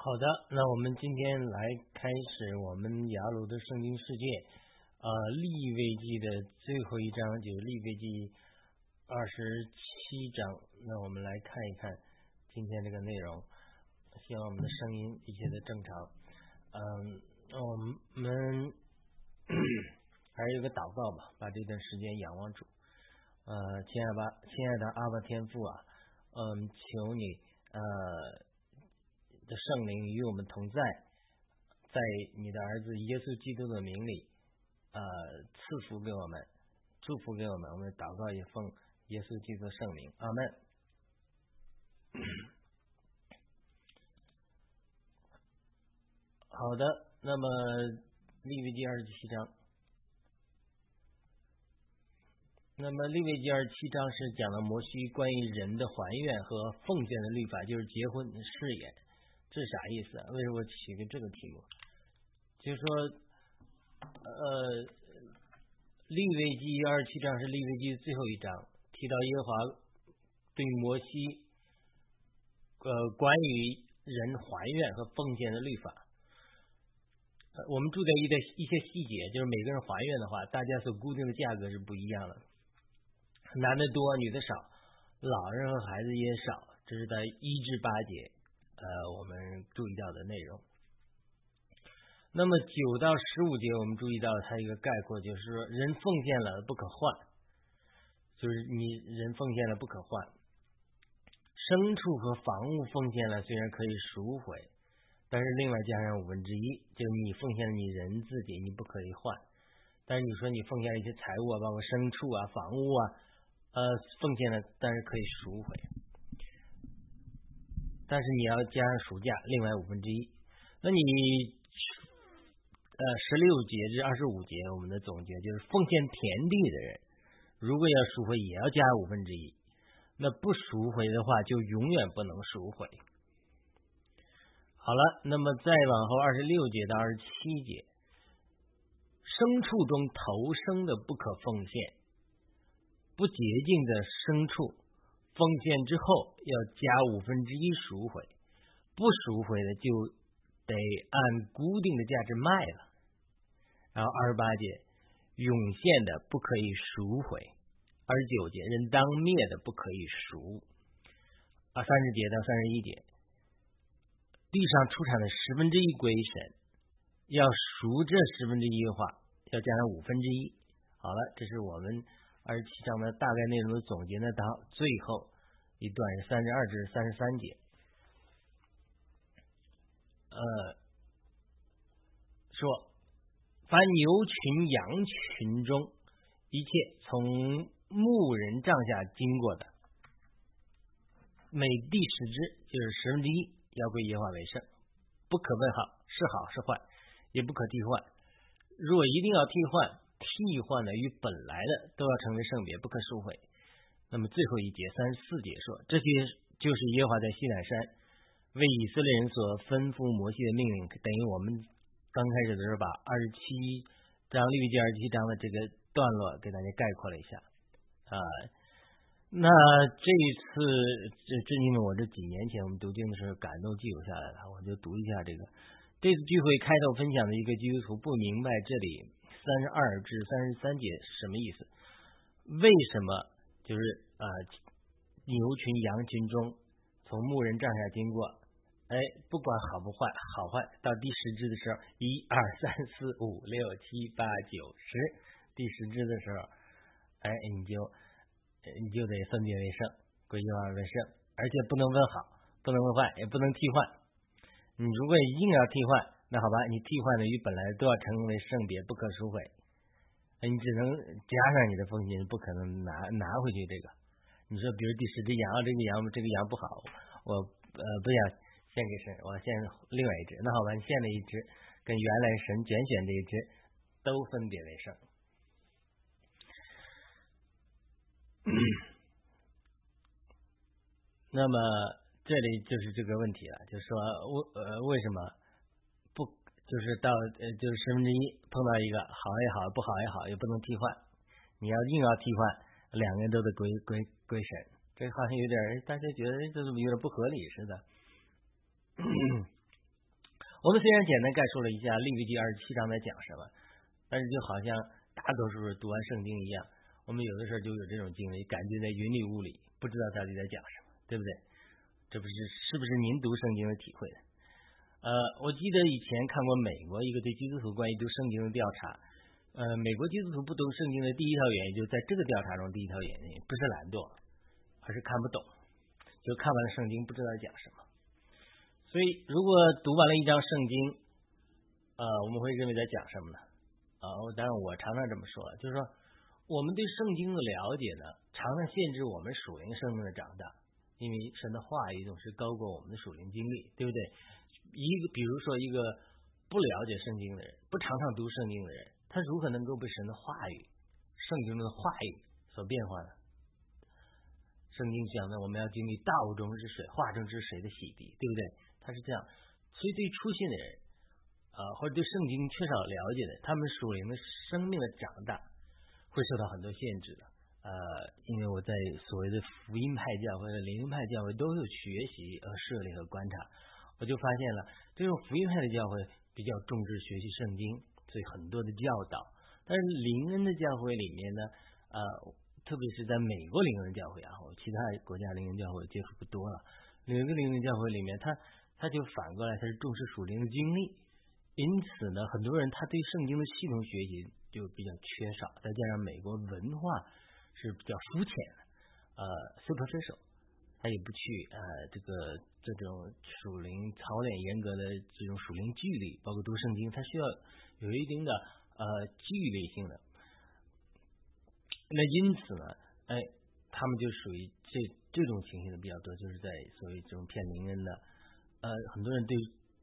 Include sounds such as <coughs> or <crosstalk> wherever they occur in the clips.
好的，那我们今天来开始我们雅鲁的圣经世界，呃，利未记的最后一章就是利未记二十七章。那我们来看一看今天这个内容，希望我们的声音一切的正常。嗯，我们 <coughs> 还是有个祷告吧，把这段时间仰望主。呃，亲爱的，亲爱的阿爸天父啊，嗯，求你呃。的圣灵与我们同在，在你的儿子耶稣基督的名里，呃，赐福给我们，祝福给我们。我们祷告也奉耶稣基督圣名，阿门。好的，那么利未记二十七章，那么利未记二十七章是讲了摩西关于人的还愿和奉献的律法，就是结婚誓言。这啥意思啊？为什么起个这个题目？就是说，呃，利未记二十七章是利未记最后一章，提到耶和华对摩西呃关于人还愿和奉献的律法。我们注意一的一些细节，就是每个人还愿的话，大家所固定的价格是不一样的，男的多，女的少，老人和孩子也少，这是在一至八节。呃，我们注意到的内容。那么九到十五节，我们注意到它一个概括，就是说人奉献了不可换，就是你人奉献了不可换。牲畜和房屋奉献了，虽然可以赎回，但是另外加上五分之一，就是你奉献了你人自己，你不可以换。但是你说你奉献一些财物啊，包括牲畜啊、房屋啊，呃，奉献了，但是可以赎回。但是你要加上暑假，另外五分之一。那你呃十六节至二十五节，我们的总结就是奉献田地的人，如果要赎回，也要加五分之一。那不赎回的话，就永远不能赎回。好了，那么再往后二十六节到二十七节，牲畜中头生的不可奉献，不洁净的牲畜。奉献之后要加五分之一赎回，不赎回的就得按固定的价值卖了。然后二十八节涌现的不可以赎回，二十九节人当灭的不可以赎。啊，三十节到三十一节，地上出产的十分之一归神，要赎这十分之一的话，要加上五分之一。好了，这是我们。二十七章的大概内容的总结呢，到最后一段是三十二至三十三节，呃，说凡牛群、羊群中一切从牧人帐下经过的，每第十只就是十分之一，要归耶和华为圣，不可问好是好是坏，也不可替换。若一定要替换。替换的与本来的都要成为圣别，不可收回。那么最后一节三十四节说，这些就是耶和华在西乃山为以色列人所吩咐摩西的命令。等于我们刚开始的时候把二十七章利未记二十七章的这个段落给大家概括了一下啊。那这一次这这因为我这几年前我们读经的时候感动记录下来了，我就读一下这个这次聚会开头分享的一个基督徒不明白这里。三十二至三十三节什么意思？为什么就是呃牛群羊群中从牧人帐下经过，哎，不管好不坏，好坏到第十只的时候，一二三四五六七八九十，第十只的时候，哎，你就你就得分别为圣，归耶和华为圣，而且不能问好，不能问坏，也不能替换。你如果硬要替换。那好吧，你替换的与本来都要成为圣别，不可赎回，你只能加上你的奉献，不可能拿拿回去这个。你说，比如第十只羊，这个羊这个羊不好，我呃不想献给神，我献另外一只。那好吧，你献了一只，跟原来神拣选这一只都分别为圣。<coughs> 那么这里就是这个问题了，就是说为呃为什么不？就是到呃，就是十分之一碰到一个好也好，不好也好，也不能替换。你要硬要替换，两个人都得归归归神。这好像有点，大家觉得这怎么有点不合理似的？我们虽然简单概述了一下利未记二十七章在讲什么，但是就好像大多数人读完圣经一样，我们有的时候就有这种经历，感觉在云里雾里，不知道到底在讲什么，对不对？这不是是不是您读圣经的体会？呃，我记得以前看过美国一个对基督徒关于读圣经的调查，呃，美国基督徒不读圣经的第一条原因，就在这个调查中第一条原因不是懒惰，而是看不懂，就看完了圣经不知道讲什么。所以，如果读完了一章圣经，呃，我们会认为在讲什么呢？啊，当然我常常这么说，就是说，我们对圣经的了解呢，常常限制我们属灵生命的长大，因为神的话语总是高过我们的属灵经历，对不对？一个，比如说一个不了解圣经的人，不常常读圣经的人，他如何能够被神的话语、圣经中的话语所变化呢？圣经讲的，我们要经历道中之水、化中之水的洗涤，对不对？他是这样，所以对初信的人，啊，或者对圣经缺少了解的，他们属灵的生命的长大会受到很多限制的。呃，因为我在所谓的福音派教会、灵恩派教会都有学习和设立和观察，我就发现了这种福音派的教会比较重视学习圣经，所以很多的教导。但是灵恩的教会里面呢，呃，特别是在美国灵恩教会啊，我其他国家灵恩教会接触不多了。有一个灵恩教会里面，他他就反过来，他是重视属灵的经历，因此呢，很多人他对圣经的系统学习就比较缺少，再加上美国文化是比较肤浅的，呃，superficial，他也不去呃这个这种属灵操练严格的这种属灵纪律，包括读圣经，他需要有一定的呃纪律性的。那因此呢，哎，他们就属于这这种情形的比较多，就是在所谓这种骗灵恩的。呃，很多人对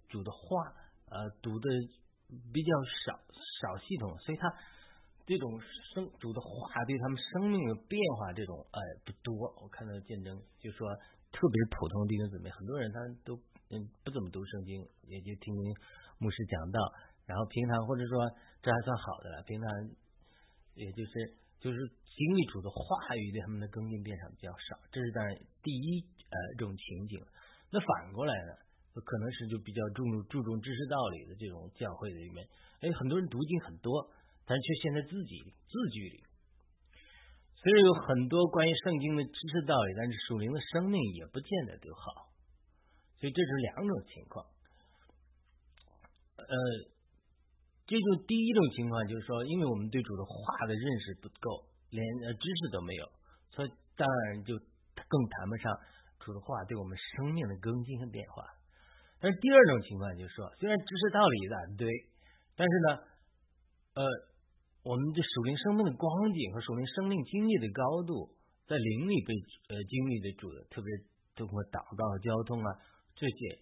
主的话呃读的比较少少系统，所以他这种生主的话对他们生命的变化这种哎不多。我看到见证就说，特别是普通弟兄姊妹，很多人他都嗯不怎么读圣经，也就听牧师讲道，然后平常或者说这还算好的了，平常也就是就是经历主的话语对他们的更新变少比较少，这是当然第一呃这种情景。那反过来呢？可能是就比较注重注重知识道理的这种教会里面，哎，很多人读经很多，但却陷在自己字句里。虽然有很多关于圣经的知识道理，但是属灵的生命也不见得就好。所以这是两种情况。呃，这就第一种情况就是说，因为我们对主的话的认识不够，连知识都没有，所以当然就更谈不上主的话对我们生命的更新和变化。但是第二种情况就是说，虽然知识道理的对，但是呢，呃，我们的属灵生命的光景和属灵生命经历的高度，在灵里被呃经历的主的，特别通过祷告交通啊这些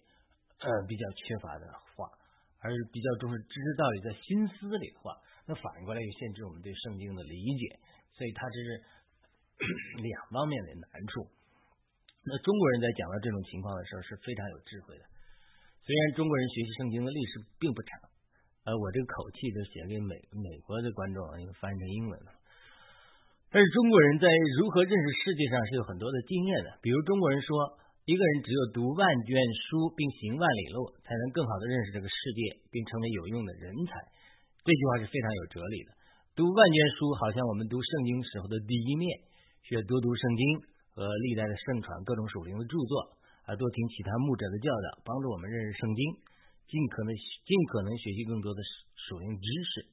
呃比较缺乏的话，而比较重视知识道理在心思里的话，那反过来又限制我们对圣经的理解，所以它这是 <coughs> 两方面的难处。那中国人在讲到这种情况的时候是非常有智慧的。虽然中国人学习圣经的历史并不长，呃，我这个口气都写给美美国的观众，因为翻译成英文了。但是中国人在如何认识世界上是有很多的经验的。比如中国人说，一个人只有读万卷书并行万里路，才能更好的认识这个世界，并成为有用的人才。这句话是非常有哲理的。读万卷书好像我们读圣经时候的第一面，需要多读圣经和历代的圣传各种属灵的著作。啊，多听其他牧者的教导，帮助我们认识圣经，尽可能尽可能学习更多的属灵知识。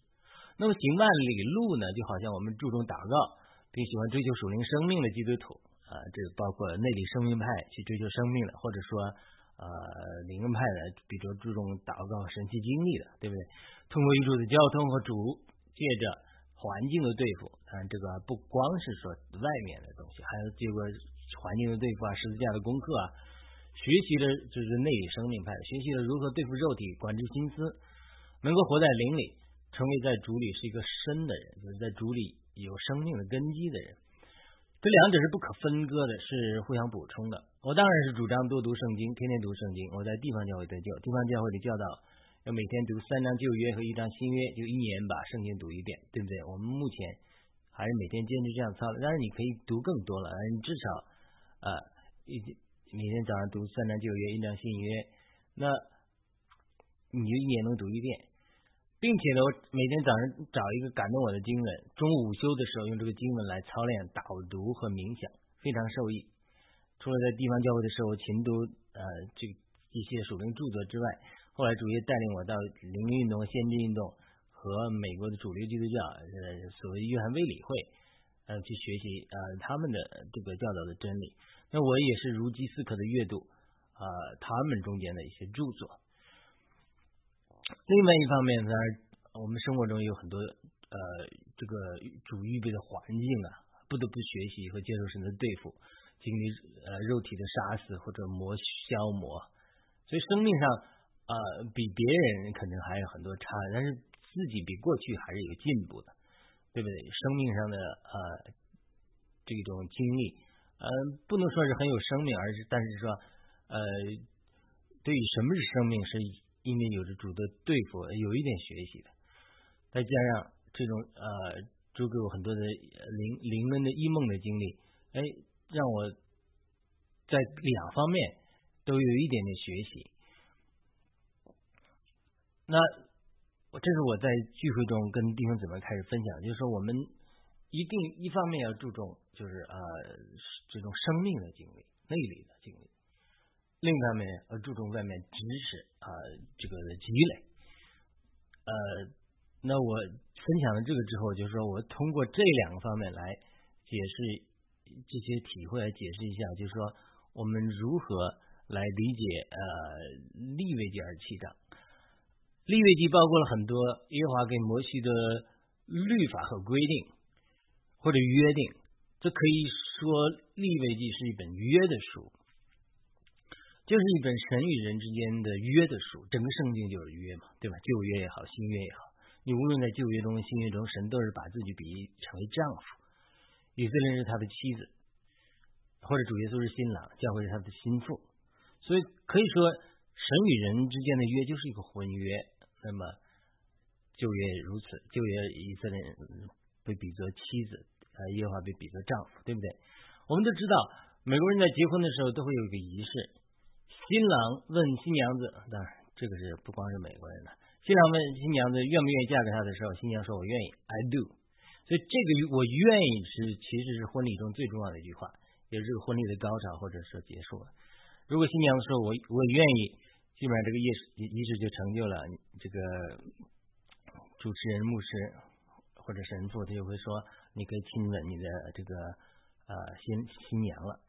那么行万里路呢，就好像我们注重祷告，并喜欢追求属灵生命的基督徒啊，这包括内里生命派去追求生命的，或者说呃灵恩派的，比较注重祷告神奇经历的，对不对？通过宇宙的交通和主，借着环境的对付，啊，这个不光是说外面的东西，还有这个环境的对付啊，十字架的功课啊。学习了就是内里生命派，学习了如何对付肉体、管制心思，能够活在灵里，成为在主里是一个生的人，就是在主里有生命的根基的人。这两者是不可分割的，是互相补充的。我当然是主张多读圣经，天天读圣经。我在地方教会得救，地方教会的教导要每天读三章旧约和一章新约，就一年把圣经读一遍，对不对？我们目前还是每天坚持这样操，但是你可以读更多了，你至少啊一。每天早上读三章旧约，一章新约。那你就一年能读一遍，并且呢，我每天早上找一个感动我的经文，中午午休的时候用这个经文来操练导读和冥想，非常受益。除了在地方教会的时候勤读呃这一些属灵著作之外，后来主页带领我到灵运动、先知运动和美国的主流基督教呃所谓约翰卫理会呃去学习呃他们的这个教导的真理。那我也是如饥似渴的阅读啊他们中间的一些著作。另外一方面，呢，我们生活中有很多呃，这个主预备的环境啊，不得不学习和接受神的对付，经历呃肉体的杀死或者磨消磨，所以生命上啊比别人可能还有很多差，但是自己比过去还是有进步的，对不对？生命上的呃这种经历，呃不能说是很有生命，而是但是说呃对于什么是生命是。因为有着主的对付，有一点学习的，再加上这种呃，就给我很多的灵灵恩的异梦的经历，哎，让我在两方面都有一点点学习。那我这是我在聚会中跟弟兄姊妹开始分享，就是说我们一定一方面要注重，就是呃这种生命的经历、内里的经历。另一方面，要，注重外面知识啊，这个的积累。呃，那我分享了这个之后，就是说我通过这两个方面来解释这些体会，来解释一下，就是说我们如何来理解呃立位记二七章。立位记包括了很多耶和华给摩西的律法和规定或者约定，这可以说立位记是一本约的书。就是一本神与人之间的约的书，整个圣经就是约嘛，对吧？旧约也好，新约也好，你无论在旧约中、新约中，神都是把自己比喻成为丈夫，以色列是他的妻子，或者主耶稣是新郎，教会是他的心腹，所以可以说神与人之间的约就是一个婚约。那么旧约如此，旧约以色列人被比作妻子，呃，耶和华被比作丈夫，对不对？我们都知道，美国人在结婚的时候都会有一个仪式。新郎问新娘子，当然这个是不光是美国人的。新郎问新娘子愿不愿意嫁给他的时候，新娘说：“我愿意，I do。”所以这个“我愿意”是其实是婚礼中最重要的一句话，也是婚礼的高潮或者说结束了。如果新娘子说我我愿意，基本上这个仪式仪式就成就了。这个主持人、牧师或者神父他就会说：“你可以亲吻你的这个呃新新娘了。”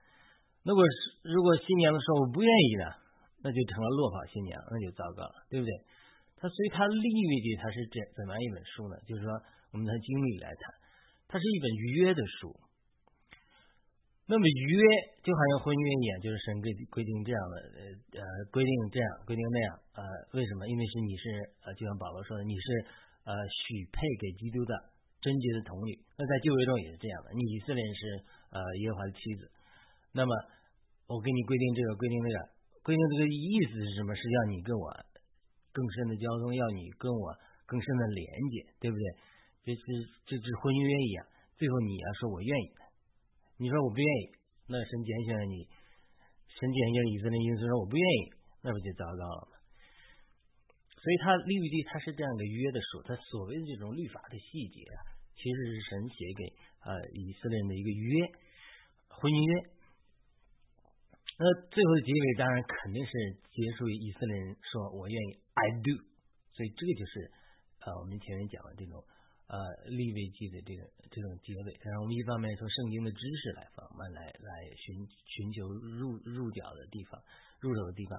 如果是如果新娘子说我不愿意的，那就成了落跑新娘，那就糟糕了，对不对？他所以他立约的他是怎怎么样一本书呢？就是说我们从经历来谈，它是一本约的书。那么约就好像婚约一样，就是神规规定这样的呃呃规定这样规定那样呃为什么？因为是你是呃就像保罗说的，你是呃许配给基督的贞洁的童女。那在旧约中也是这样的，你以色列人是呃耶和华的妻子。那么，我给你规定这个，规定那个，规定这个意思是什么？是要你跟我更深的交通，要你跟我更深的连接，对不对？这是这是婚约一样。最后你要说我愿意，你说我不愿意，那神拣选了你，神拣选以色列因素说我不愿意，那不就糟糕了吗？所以他律地他是这样的约的书，他所谓的这种律法的细节啊，其实是神写给呃以色列人的一个约，婚约。那最后的结尾当然肯定是结束于以色列人说“我愿意 ”，I do。所以这个就是呃我们前面讲的这种呃立位记的这个这种结尾。然后我们一方面从圣经的知识来方面来来寻寻求入入脚的地方、入手的地方；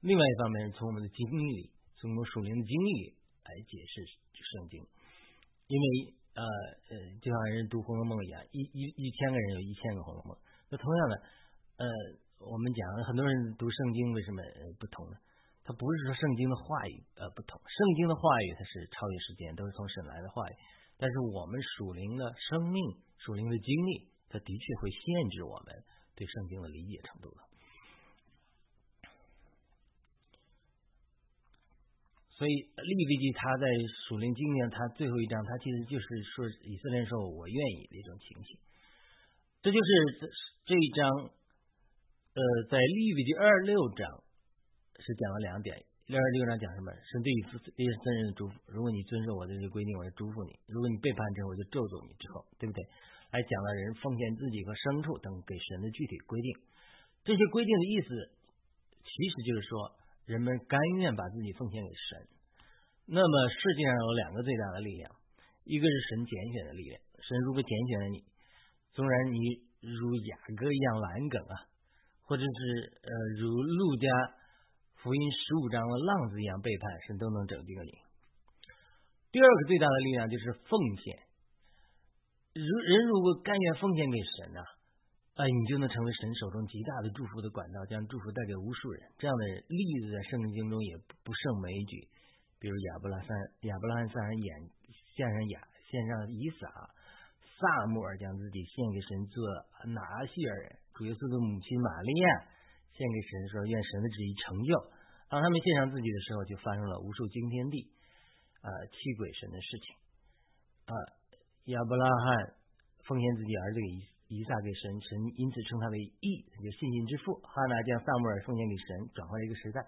另外一方面从我们的经历、从我们属灵的经历来解释圣经。因为呃呃，就像人读《红楼梦》一样，一一一千个人有一千个《红楼梦》。那同样的呃。我们讲很多人读圣经为什么不同呢？他不是说圣经的话语呃不同，圣经的话语它是超越时间，都是从神来的话语。但是我们属灵的生命、属灵的经历，它的确会限制我们对圣经的理解程度的。所以利未记他在属灵经验他最后一章，他其实就是说以色列说我愿意的一种情形。这就是这一章。呃，在利未记二六章讲了两点，六十六章讲什么？神对以色列人的祝福。如果你遵守我的这些规定，我就祝福你；如果你背叛之后，我就咒诅你。之后，对不对？还讲了人奉献自己和牲畜等给神的具体规定。这些规定的意思，其实就是说，人们甘愿把自己奉献给神。那么世界上有两个最大的力量，一个是神拣选的力量。神如果拣选了你，纵然你如雅各一样懒梗啊，或者是呃如路加。福音十五章的浪子一样背叛，神都能拯救你。第二个最大的力量就是奉献。如人如果甘愿奉献给神啊，哎，你就能成为神手中极大的祝福的管道，将祝福带给无数人。这样的例子在圣经中也不胜枚举。比如亚伯拉罕，亚伯拉罕三人演献上亚，献上以撒，萨母尔将自己献给神做拿西尔人，主耶稣的母亲玛利亚。献给神说：“愿神的旨意成就。”当他们献上自己的时候，就发生了无数惊天地啊泣鬼神的事情啊。亚伯拉罕奉献自己儿子给以撒给神，神因此称他为义，就信心之父。哈拿将萨母尔奉献给神，转换了一个时代，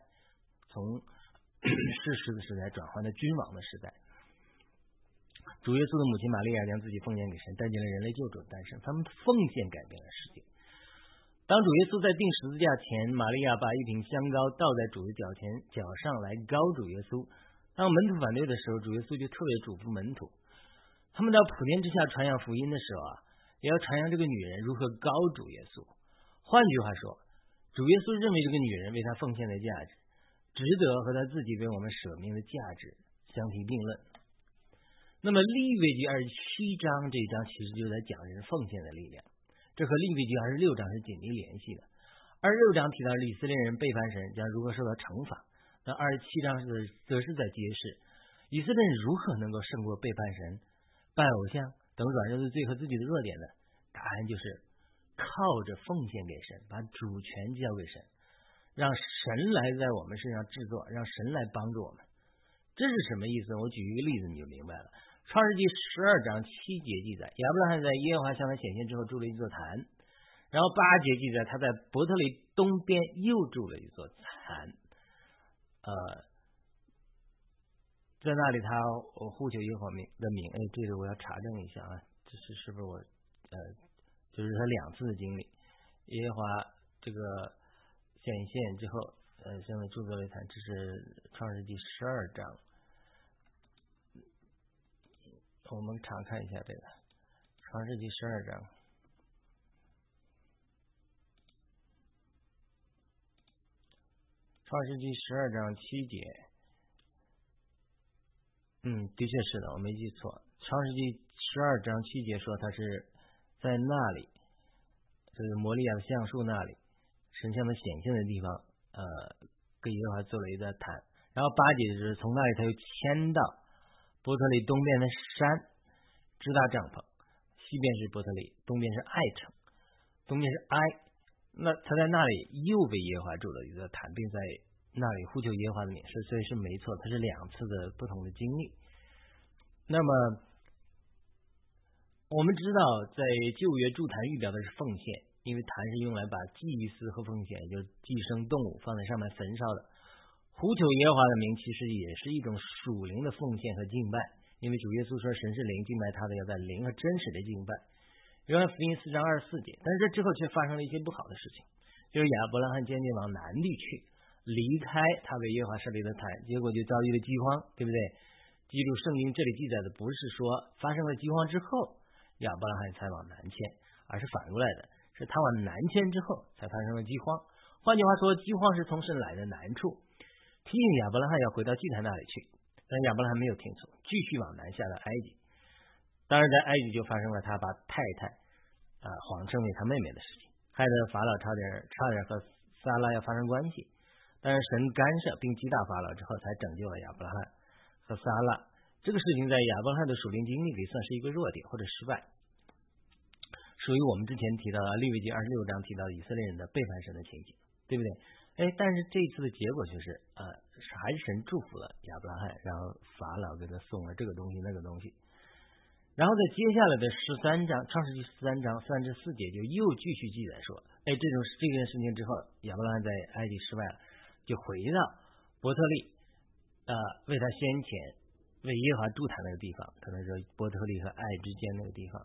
从 <coughs> 世世的时代转换到君王的时代。主耶稣的母亲玛利亚将自己奉献给神，带进了人类救主的诞生。他们奉献改变了世界。当主耶稣在钉十字架前，玛利亚把一瓶香膏倒在主的脚前脚上来膏主耶稣。当门徒反对的时候，主耶稣就特别嘱咐门徒，他们到普天之下传扬福音的时候啊，也要传扬这个女人如何膏主耶稣。换句话说，主耶稣认为这个女人为他奉献的价值，值得和他自己为我们舍命的价值相提并论。那么利未记二十七章这一章其实就在讲人奉献的力量。这和利未记二十六章是紧密联系的。二十六章提到以色列人背叛神将如何受到惩罚，那二十七章是则是在揭示以色列人如何能够胜过背叛神、拜偶像等软弱的罪和自己的弱点呢？答案就是靠着奉献给神，把主权交给神，让神来在我们身上制作，让神来帮助我们。这是什么意思？我举一个例子你就明白了。创世纪十二章七节记载，亚伯拉罕在耶和华向他显现之后筑了一座坛，然后八节记载他在伯特利东边又筑了一座坛，呃，在那里他我呼求耶和华名的名，哎，这个我要查证一下啊，这是是不是我呃，就是他两次的经历，耶和华这个显现之后，呃，现在筑作了一坛，这是创世纪十二章。我们查看一下这个《创世纪》十二章，《创世纪》十二章七节。嗯，的确是的，我没记错，《创世纪》十二章七节说他是在那里，就是摩利亚的橡树那里，神像的显现的地方，呃，跟耶和华做了一个坛。然后八节就是从那里他又迁到。伯特利东边的山支搭帐篷，西边是伯特利，东边是爱城，东边是埃。那他在那里又被耶和华住了一个坛，并在那里呼求耶和华的名，是所以是没错，他是两次的不同的经历。那么我们知道，在旧约筑坛预表的是奉献，因为坛是用来把祭司和奉献，就是寄生动物放在上面焚烧的。呼求耶和华的名，其实也是一种属灵的奉献和敬拜，因为主耶稣说神是灵，敬拜他的要在灵和真实的敬拜。约翰福音四章二十四节，但是这之后却发生了一些不好的事情，就是亚伯拉罕渐渐往南地去，离开他为耶和华设立的坛，结果就遭遇了饥荒，对不对？记住圣经这里记载的不是说发生了饥荒之后亚伯拉罕才往南迁，而是反过来的，是他往南迁之后才发生了饥荒。换句话说，饥荒是从神来的难处。提醒亚伯拉罕要回到祭坛那里去，但亚伯拉罕没有听从，继续往南下到埃及。当然，在埃及就发生了他把太太啊谎称为他妹妹的事情，害得法老差点差点和撒拉要发生关系。但是神干涉并击打法老之后，才拯救了亚伯拉罕和撒拉。这个事情在亚伯拉罕的属灵经历里算是一个弱点或者失败，属于我们之前提到的利未记二十六章提到以色列人的背叛神的情景，对不对？哎，但是这次的结果就是，呃，还是神祝福了亚伯拉罕，然后法老给他送了这个东西那个东西，然后在接下来的十三章创世纪十三章三至四节就又继续记载说，哎，这种这件事情之后，亚伯拉罕在埃及失败了，就回到伯特利，啊，为他先前为耶和华祝坛那个地方，可能说伯特利和爱之间那个地方，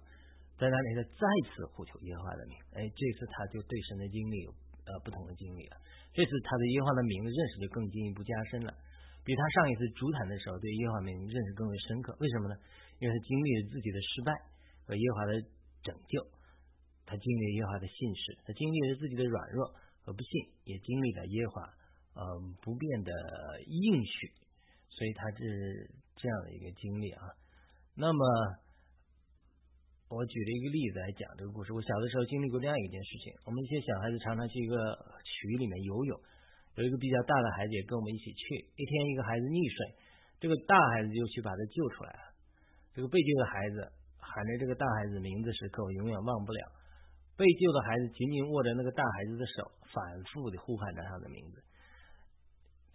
在那里他再次呼求耶和华的名。哎，这次他就对神的经历有呃不同的经历了。这次他对耶和华的名字认识就更进一步加深了，比他上一次主坛的时候对耶和华名字认识更为深刻。为什么呢？因为他经历了自己的失败和耶和华的拯救，他经历了耶和华的信使，他经历了自己的软弱和不信，也经历了耶和华嗯不变的应许。所以他是这样的一个经历啊。那么，我举了一个例子来讲这个故事。我小的时候经历过这样一件事情：我们一些小孩子常常去一个渠里面游泳，有一个比较大的孩子也跟我们一起去。一天，一个孩子溺水，这个大孩子就去把他救出来了。这个被救的孩子喊着这个大孩子的名字时刻，我永远忘不了。被救的孩子紧紧握着那个大孩子的手，反复的呼喊着他的名字，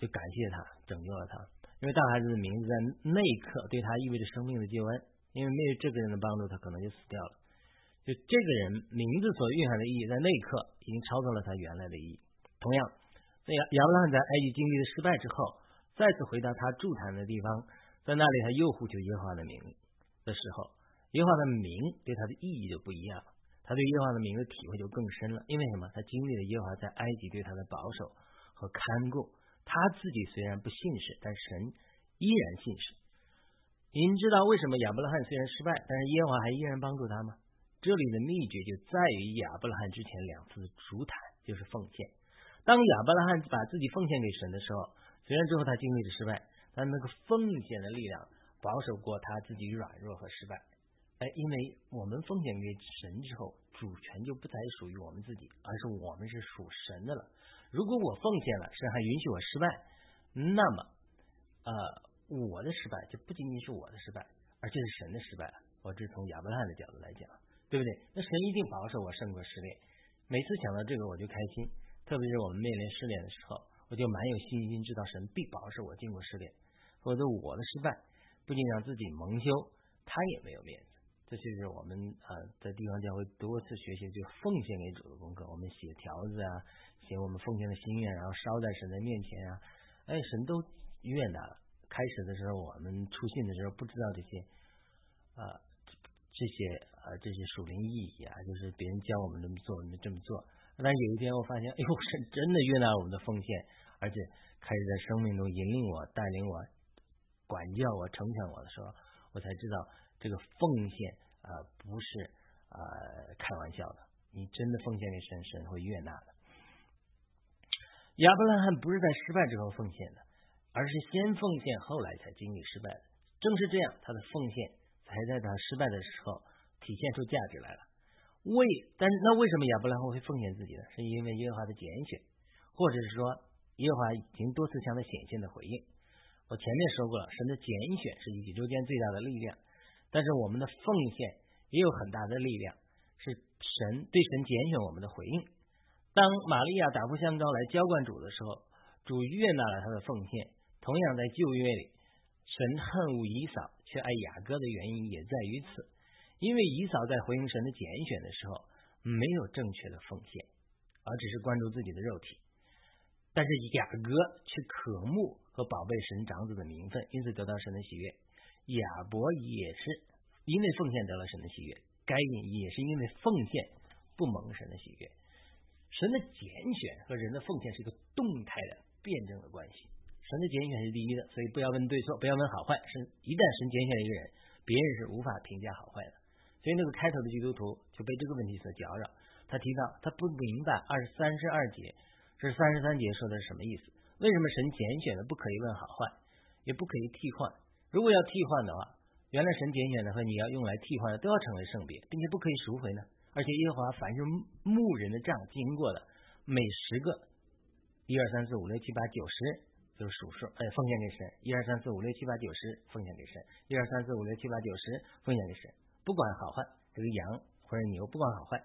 就感谢他拯救了他。因为大孩子的名字在那一刻对他意味着生命的救恩，因为没有这个人的帮助，他可能就死掉了。就这个人名字所蕴含的意义，在那一刻已经超过了他原来的意义。同样，在亚亚伯拉罕在埃及经历了失败之后，再次回到他住坛的地方，在那里他又呼求耶和华的名的时候，耶和华的名对他的意义就不一样了。他对耶和华的名的体会就更深了。因为什么？他经历了耶和华在埃及对他的保守和看顾。他自己虽然不信使，但神依然信使。您知道为什么亚伯拉罕虽然失败，但是耶和华还依然帮助他吗？这里的秘诀就在于亚伯拉罕之前两次主坦就是奉献。当亚伯拉罕把自己奉献给神的时候，虽然最后他经历了失败，但那个奉献的力量保守过他自己软弱和失败。哎，因为我们奉献给神之后，主权就不再属于我们自己，而是我们是属神的了。如果我奉献了，神还允许我失败，那么，呃，我的失败就不仅仅是我的失败，而且是神的失败。我这是从亚伯拉罕的角度来讲，对不对？那神一定保守我胜过失恋。每次想到这个我就开心，特别是我们面临失恋的时候，我就蛮有信心，知道神必保守我经过失恋。否则我的失败不仅让自己蒙羞，他也没有面子。这就是我们啊，在地方教会多次学习，就奉献给主的功课。我们写条子啊，写我们奉献的心愿，然后烧在神的面前啊。哎，神都悦纳了。开始的时候，我们出信的时候不知道这些啊，这些啊，这些属灵意义啊，就是别人教我们这么做，我们这么做。但有一天我发现，哎呦，神真的悦纳我们的奉献，而且开始在生命中引领我、带领我、管教我、成全我的时候，我才知道。这个奉献啊，不是啊开玩笑的。你真的奉献给神，神会悦纳的。亚伯拉罕不是在失败之后奉献的，而是先奉献，后来才经历失败。正是这样，他的奉献才在他失败的时候体现出价值来了。为，但是那为什么亚伯拉罕会奉献自己呢？是因为耶和华的拣选，或者是说耶和华已经多次向他显现的回应。我前面说过了，神的拣选是宇宙间最大的力量。但是我们的奉献也有很大的力量，是神对神拣选我们的回应。当玛利亚打破香膏来浇灌主的时候，主悦纳了他的奉献。同样在旧约里，神恨恶以扫却爱雅各的原因也在于此，因为以扫在回应神的拣选的时候没有正确的奉献，而只是关注自己的肉体。但是雅各却渴慕和宝贝神长子的名分，因此得到神的喜悦。亚伯也是因为奉献得了神的喜悦，该隐也是因为奉献不蒙神的喜悦。神的拣选和人的奉献是一个动态的辩证的关系。神的拣选是第一的，所以不要问对错，不要问好坏。是一旦神拣选一个人，别人是无法评价好坏的。所以那个开头的基督徒就被这个问题所搅扰。他提到他不明白二十三十二节，这三十三节说的是什么意思？为什么神拣选的不可以问好坏，也不可以替换？如果要替换的话，原来神拣选的和你要用来替换的都要成为圣别，并且不可以赎回呢。而且耶和华凡是牧人的账经过的，每十个一二三四五六七八九十就是数数，哎，奉献给神。一二三四五六七八九十奉献给神。一二三四五六七八九十奉献给神。不管好坏，这个羊或者牛，不管好坏，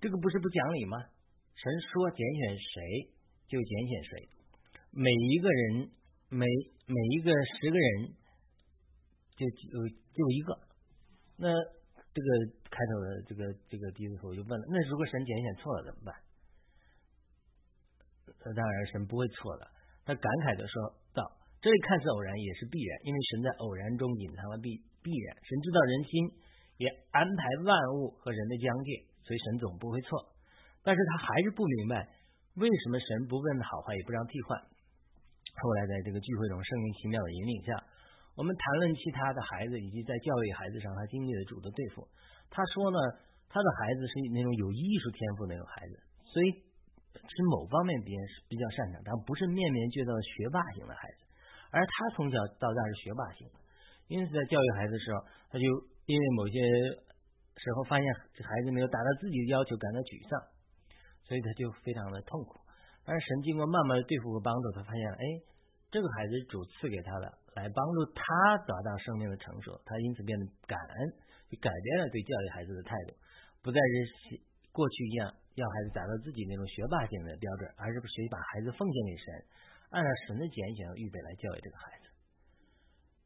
这个不是不讲理吗？神说拣选谁就拣选谁，每一个人。每每一个十个人就就就一个，那这个开头的这个这个基督徒就问了：那如果神拣选错了怎么办？那当然神不会错的。他感慨的说道：这里看似偶然，也是必然，因为神在偶然中隐藏了必必然。神知道人心，也安排万物和人的疆界，所以神总不会错。但是他还是不明白，为什么神不问好坏，也不让替换。后来在这个聚会中，圣灵奇妙的引领下，我们谈论其他的孩子，以及在教育孩子上他经历的主的对付。他说呢，他的孩子是那种有艺术天赋的那种孩子，所以是某方面别人是比较擅长，但不是面面俱到的学霸型的孩子。而他从小到大是学霸型的，因此在教育孩子的时候，他就因为某些时候发现孩子没有达到自己的要求，感到沮丧，所以他就非常的痛苦。但是神经过慢慢的对付和帮助，他发现，哎，这个孩子主赐给他的，来帮助他达到生命的成熟，他因此变得感恩，就改变了对教育孩子的态度，不再是过去一样要孩子达到自己那种学霸型的标准，而是学习把孩子奉献给神。按照神的拣选预备来教育这个孩子，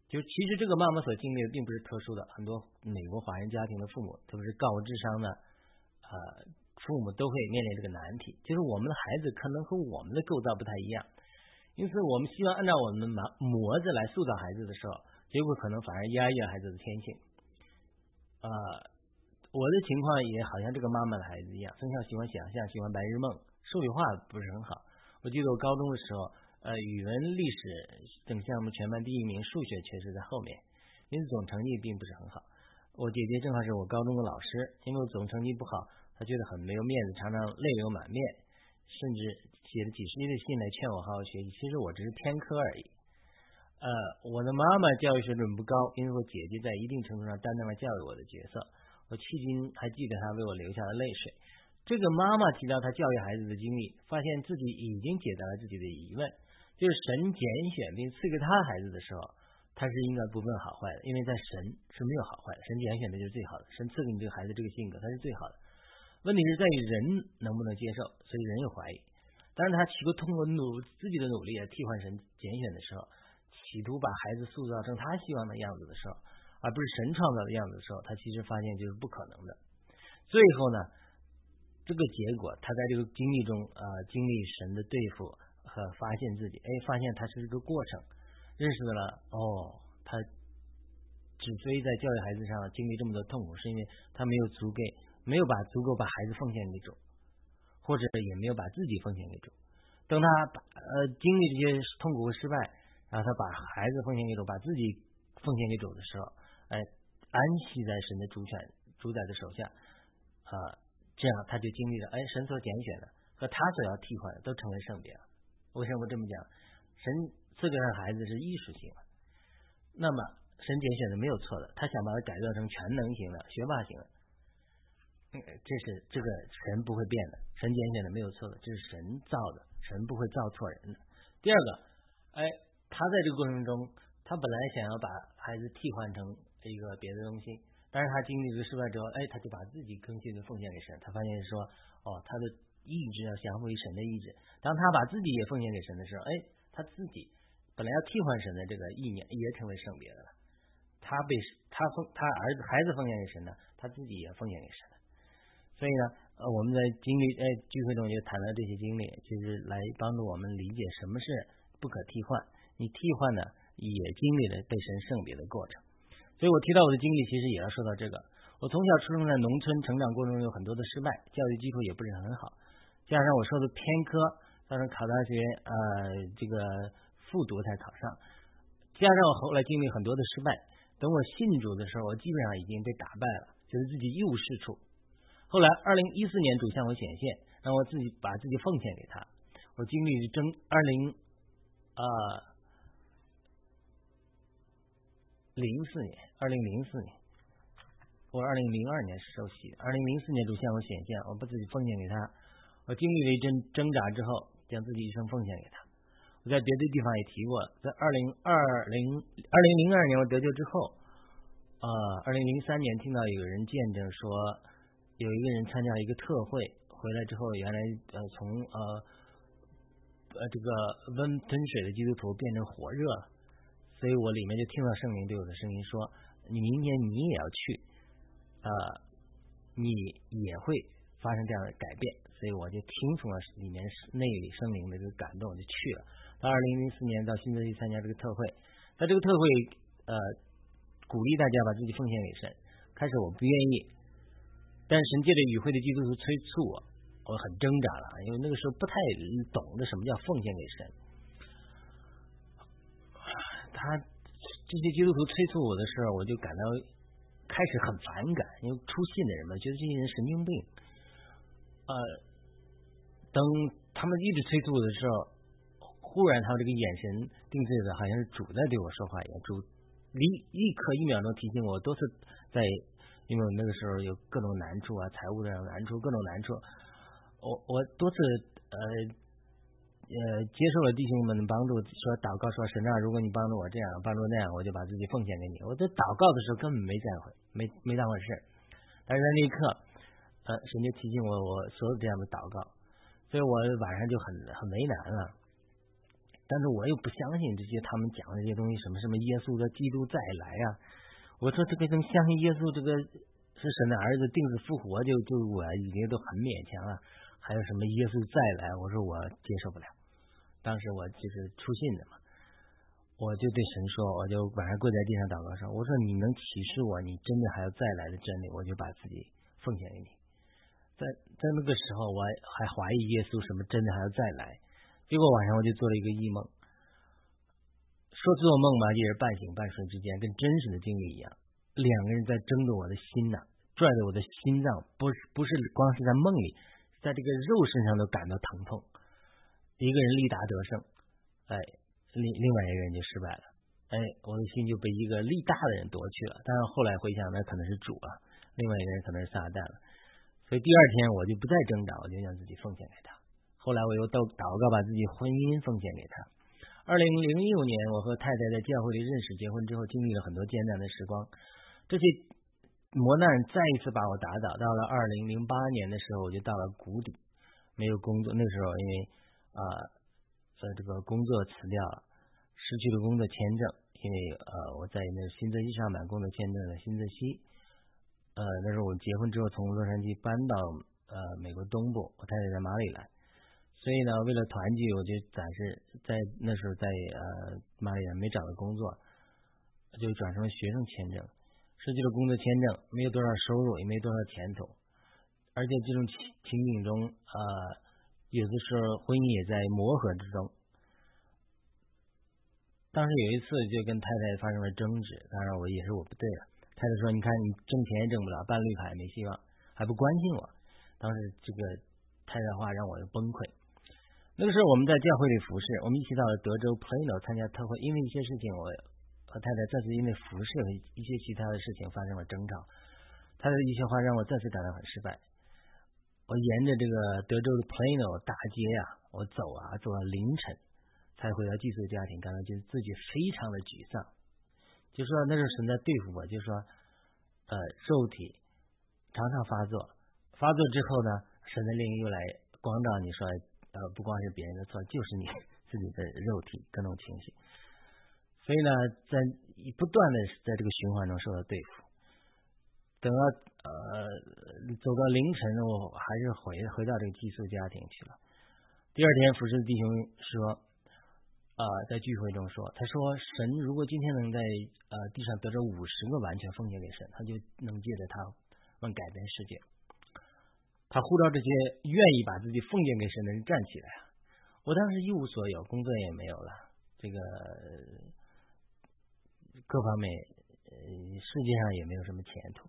就其实这个妈妈所经历的并不是特殊的，很多美国华人家庭的父母，特别是高智商的呃父母都会面临这个难题，就是我们的孩子可能和我们的构造不太一样，因此我们希望按照我们模模子来塑造孩子的时候，结果可能反而压抑了孩子的天性。啊，我的情况也好像这个妈妈的孩子一样，从小喜欢想象，喜欢白日梦，数理化不是很好。我记得我高中的时候。呃，语文、历史等项目全班第一名，数学却是在后面，因此总成绩并不是很好。我姐姐正好是我高中的老师，因为我总成绩不好，她觉得很没有面子，常常泪流满面，甚至写了几十页的信来劝我好好学习。其实我只是偏科而已。呃，我的妈妈教育水准不高，因为我姐姐在一定程度上担当了教育我的角色。我迄今还记得她为我流下的泪水。这个妈妈提到她教育孩子的经历，发现自己已经解答了自己的疑问。就是神拣选并赐给他孩子的时候，他是应该不问好坏的，因为在神是没有好坏的，神拣选的就是最好的，神赐给你这个孩子这个性格，他是最好的。问题是在于人能不能接受，所以人有怀疑。但是他企图通过努自己的努力来替换神拣选的时候，企图把孩子塑造成他希望的样子的时候，而不是神创造的样子的时候，他其实发现就是不可能的。最后呢，这个结果他在这个经历中啊，经历神的对付。和发现自己，哎，发现他是一个过程，认识了哦，他之所以在教育孩子上经历这么多痛苦，是因为他没有足够，没有把足够把孩子奉献给主，或者也没有把自己奉献给主。等他把呃经历这些痛苦和失败，然后他把孩子奉献给主，把自己奉献给主的时候，哎，安息在神的主权主宰的手下啊，这样他就经历了，哎，神所拣选的和他所要替换的都成为圣别了。为什么这么讲？神赐给他孩子是艺术型的，那么神拣选的没有错的，他想把它改造成全能型的、学霸型的，这是这个神不会变的，神拣选的没有错的，这是神造的，神不会造错人的。第二个，哎，他在这个过程中，他本来想要把孩子替换成一个别的东西，但是他经历这个失败之后，哎，他就把自己更新的奉献给神，他发现说，哦，他的。意志要降服于神的意志。当他把自己也奉献给神的时候，哎，他自己本来要替换神的这个意念也成为圣别的了。他被他奉他儿子孩子奉献给神的，他自己也奉献给神。所以呢，呃，我们在经历哎聚会中就谈了这些经历，就是来帮助我们理解什么是不可替换。你替换呢，也经历了被神圣别的过程。所以我提到我的经历，其实也要说到这个。我从小出生在农村，成长过程中有很多的失败，教育基础也不是很好。加上我说的偏科，当时考大学呃这个复读才考上，加上我后来经历很多的失败，等我信主的时候，我基本上已经被打败了，觉得自己一无是处。后来二零一四年主向我显现，让我自己把自己奉献给他。我经历争二零啊零四年，二零零四年，我二零零二年受洗，二零零四年主向我显现，我把自己奉献给他。我经历了一阵挣扎之后，将自己一生奉献给他。我在别的地方也提过，在二零二零二零零二年我得救之后，啊，二零零三年听到有人见证说，有一个人参加一个特会，回来之后，原来呃从呃呃这个温吞水的基督徒变成火热了，所以我里面就听到圣灵对我的声音说，你明年你也要去，啊，你也会。发生这样的改变，所以我就听从了里面内里圣灵的这个感动，我就去了。到二零零四年到新泽西参加这个特会，在这个特会呃鼓励大家把自己奉献给神。开始我不愿意，但神借着与会的基督徒催促我，我很挣扎了，因为那个时候不太懂得什么叫奉献给神。他这些基督徒催促我的时候，我就感到开始很反感，因为出信的人嘛，觉得这些人神经病。呃，等他们一直催促我的时候，忽然他们这个眼神定罪的，好像是主在对我说话一样。主立立刻一秒钟提醒我，多次在，因为那个时候有各种难处啊，财务的难处，各种难处。我我多次呃。呃，接受了弟兄们的帮助，说祷告说神啊，如果你帮助我这样，帮助那样，我就把自己奉献给你。我在祷告的时候根本没这样回，没没当回事。但是在那一刻，呃，神就提醒我，我所有这样的祷告，所以我晚上就很很为难了。但是我又不相信这些他们讲的这些东西，什么什么耶稣的基督再来啊。我说这个能相信耶稣这个是神的儿子定死复活，就就我已经都很勉强了。还有什么耶稣再来？我说我接受不了。当时我就是出信的嘛，我就对神说，我就晚上跪在地上祷告说：“我说你能启示我，你真的还要再来的真理，我就把自己奉献给你。”在在那个时候，我还怀疑耶稣什么真的还要再来。结果晚上我就做了一个异梦，说做梦嘛，也是半醒半睡之间，跟真实的经历一样。两个人在争着我的心呐，拽着我的心脏，不是不是光是在梦里。在这个肉身上都感到疼痛，一个人力达得胜，哎，另另外一个人就失败了，哎，我的心就被一个力大的人夺去了。但是后来回想，那可能是主啊，另外一个人可能是撒旦了。所以第二天我就不再挣扎，我就让自己奉献给他。后来我又祷祷告，把自己婚姻奉献给他。二零零六年，我和太太在教会里认识，结婚之后经历了很多艰难的时光，这些。磨难再一次把我打倒。到了二零零八年的时候，我就到了谷底，没有工作。那时候因为啊，呃，这个工作辞掉了，失去了工作签证。因为呃，我在那新泽西上班，工作签证在新泽西。呃，那时候我结婚之后从洛杉矶搬到呃美国东部，我太太在马里兰。所以呢，为了团聚，我就暂时在那时候在呃马里兰没找到工作，就转成了学生签证。失去了工作签证，没有多少收入，也没多少前途，而且这种情情景中，呃，有的时候婚姻也在磨合之中。当时有一次就跟太太发生了争执，当然我也是我不对了。太太说：“你看你挣钱也挣不了，办绿卡也没希望，还不关心我。”当时这个太太话让我又崩溃。那个时候我们在教会里服侍，我们一起到了德州 Plano 参加特会，因为一些事情我。和太太再次因为服侍和一些其他的事情发生了争吵，他的一些话让我再次感到很失败。我沿着这个德州的 Plano 大街呀，我走啊，走到凌晨才回到寄宿家庭，感到就是自己非常的沮丧。就说那时候神在对付我，就说呃肉体常常发作，发作之后呢，神的灵又来光照你说呃不光是别人的错，就是你自己的肉体各种情绪。所以呢，在不断的在这个循环中受到对付。等到呃走到凌晨，我还是回回到这个寄宿家庭去了。第二天，服侍的弟兄说，呃，在聚会中说，他说，神如果今天能在呃地上得着五十个完全奉献给神，他就能借着他能改变世界。他呼召这些愿意把自己奉献给神的人站起来！我当时一无所有，工作也没有了，这个。各方面，呃，世界上也没有什么前途，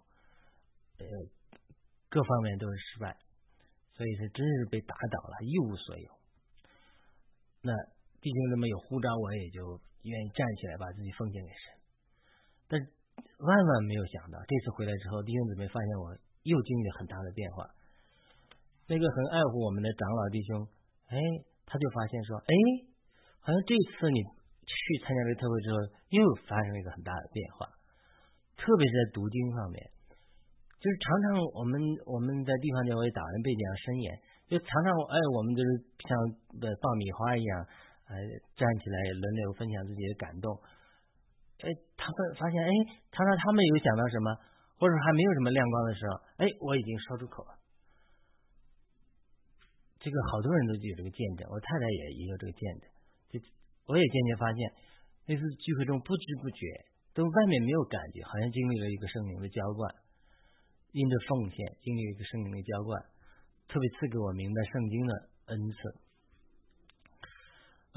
呃，各方面都是失败，所以是真是被打倒了，一无所有。那弟兄姊妹有呼召，我也就愿意站起来，把自己奉献给神。但万万没有想到，这次回来之后，弟兄姊妹发现我又经历了很大的变化。那个很爱护我们的长老弟兄，哎，他就发现说，哎，好像这次你。去参加这个特会之后，又发生了一个很大的变化，特别是在读经方面，就是常常我们我们在地方教会打完背景上申言，就常常哎，我们就是像的爆米花一样，呃，站起来轮流分享自己的感动，哎，他们发现哎，常常他们有想到什么，或者还没有什么亮光的时候，哎，我已经说出口了，这个好多人都有这个见证，我太太也也有这个见证。就我也渐渐发现，那次聚会中不知不觉，都外面没有感觉，好像经历了一个圣灵的浇灌，因着奉献经历一个圣灵的浇灌，特别赐给我明白圣经的恩赐。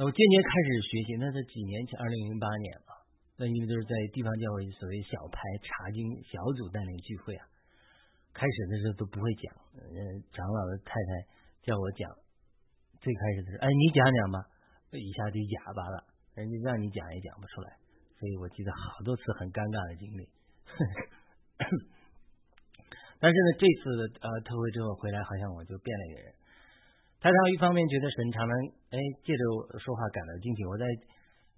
我渐渐开始学习，那是几年前，二零零八年了。那因为都是在地方教会所谓小排查经小组带领聚会啊，开始的时候都不会讲，嗯，长老的太太叫我讲，最开始的时候，哎，你讲讲吧，一下就哑巴了，人家让你讲也讲不出来，所以我记得好多次很尴尬的经历。<laughs> 但是呢，这次呃特会之后回来，好像我就变了一个人。他常一方面觉得神常常哎借着我说话感到惊奇，我在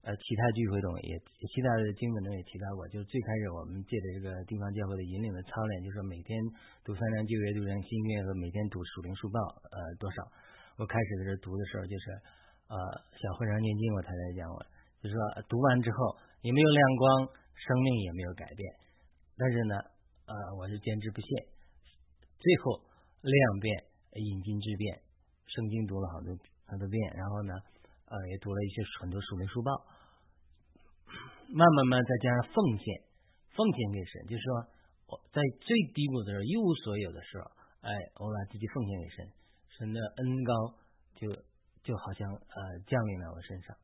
呃其他聚会中也其他的经文中也提到过，就是最开始我们借着这个地方教会的引领的操练，就是说每天读三章旧约、读章新约和每天读属灵书报呃多少。我开始的时候读的时候就是呃小和尚念经，我太太讲我，就是说读完之后也没有亮光，生命也没有改变，但是呢呃我是坚持不懈，最后量变引经质变。圣经读了好多好多遍，然后呢，呃，也读了一些很多属灵书报，慢慢慢再加上奉献，奉献给神，就是说我在最低谷的时候一无所有的时候，哎，我把自己奉献给神，神的恩高就就好像呃降临在我身上，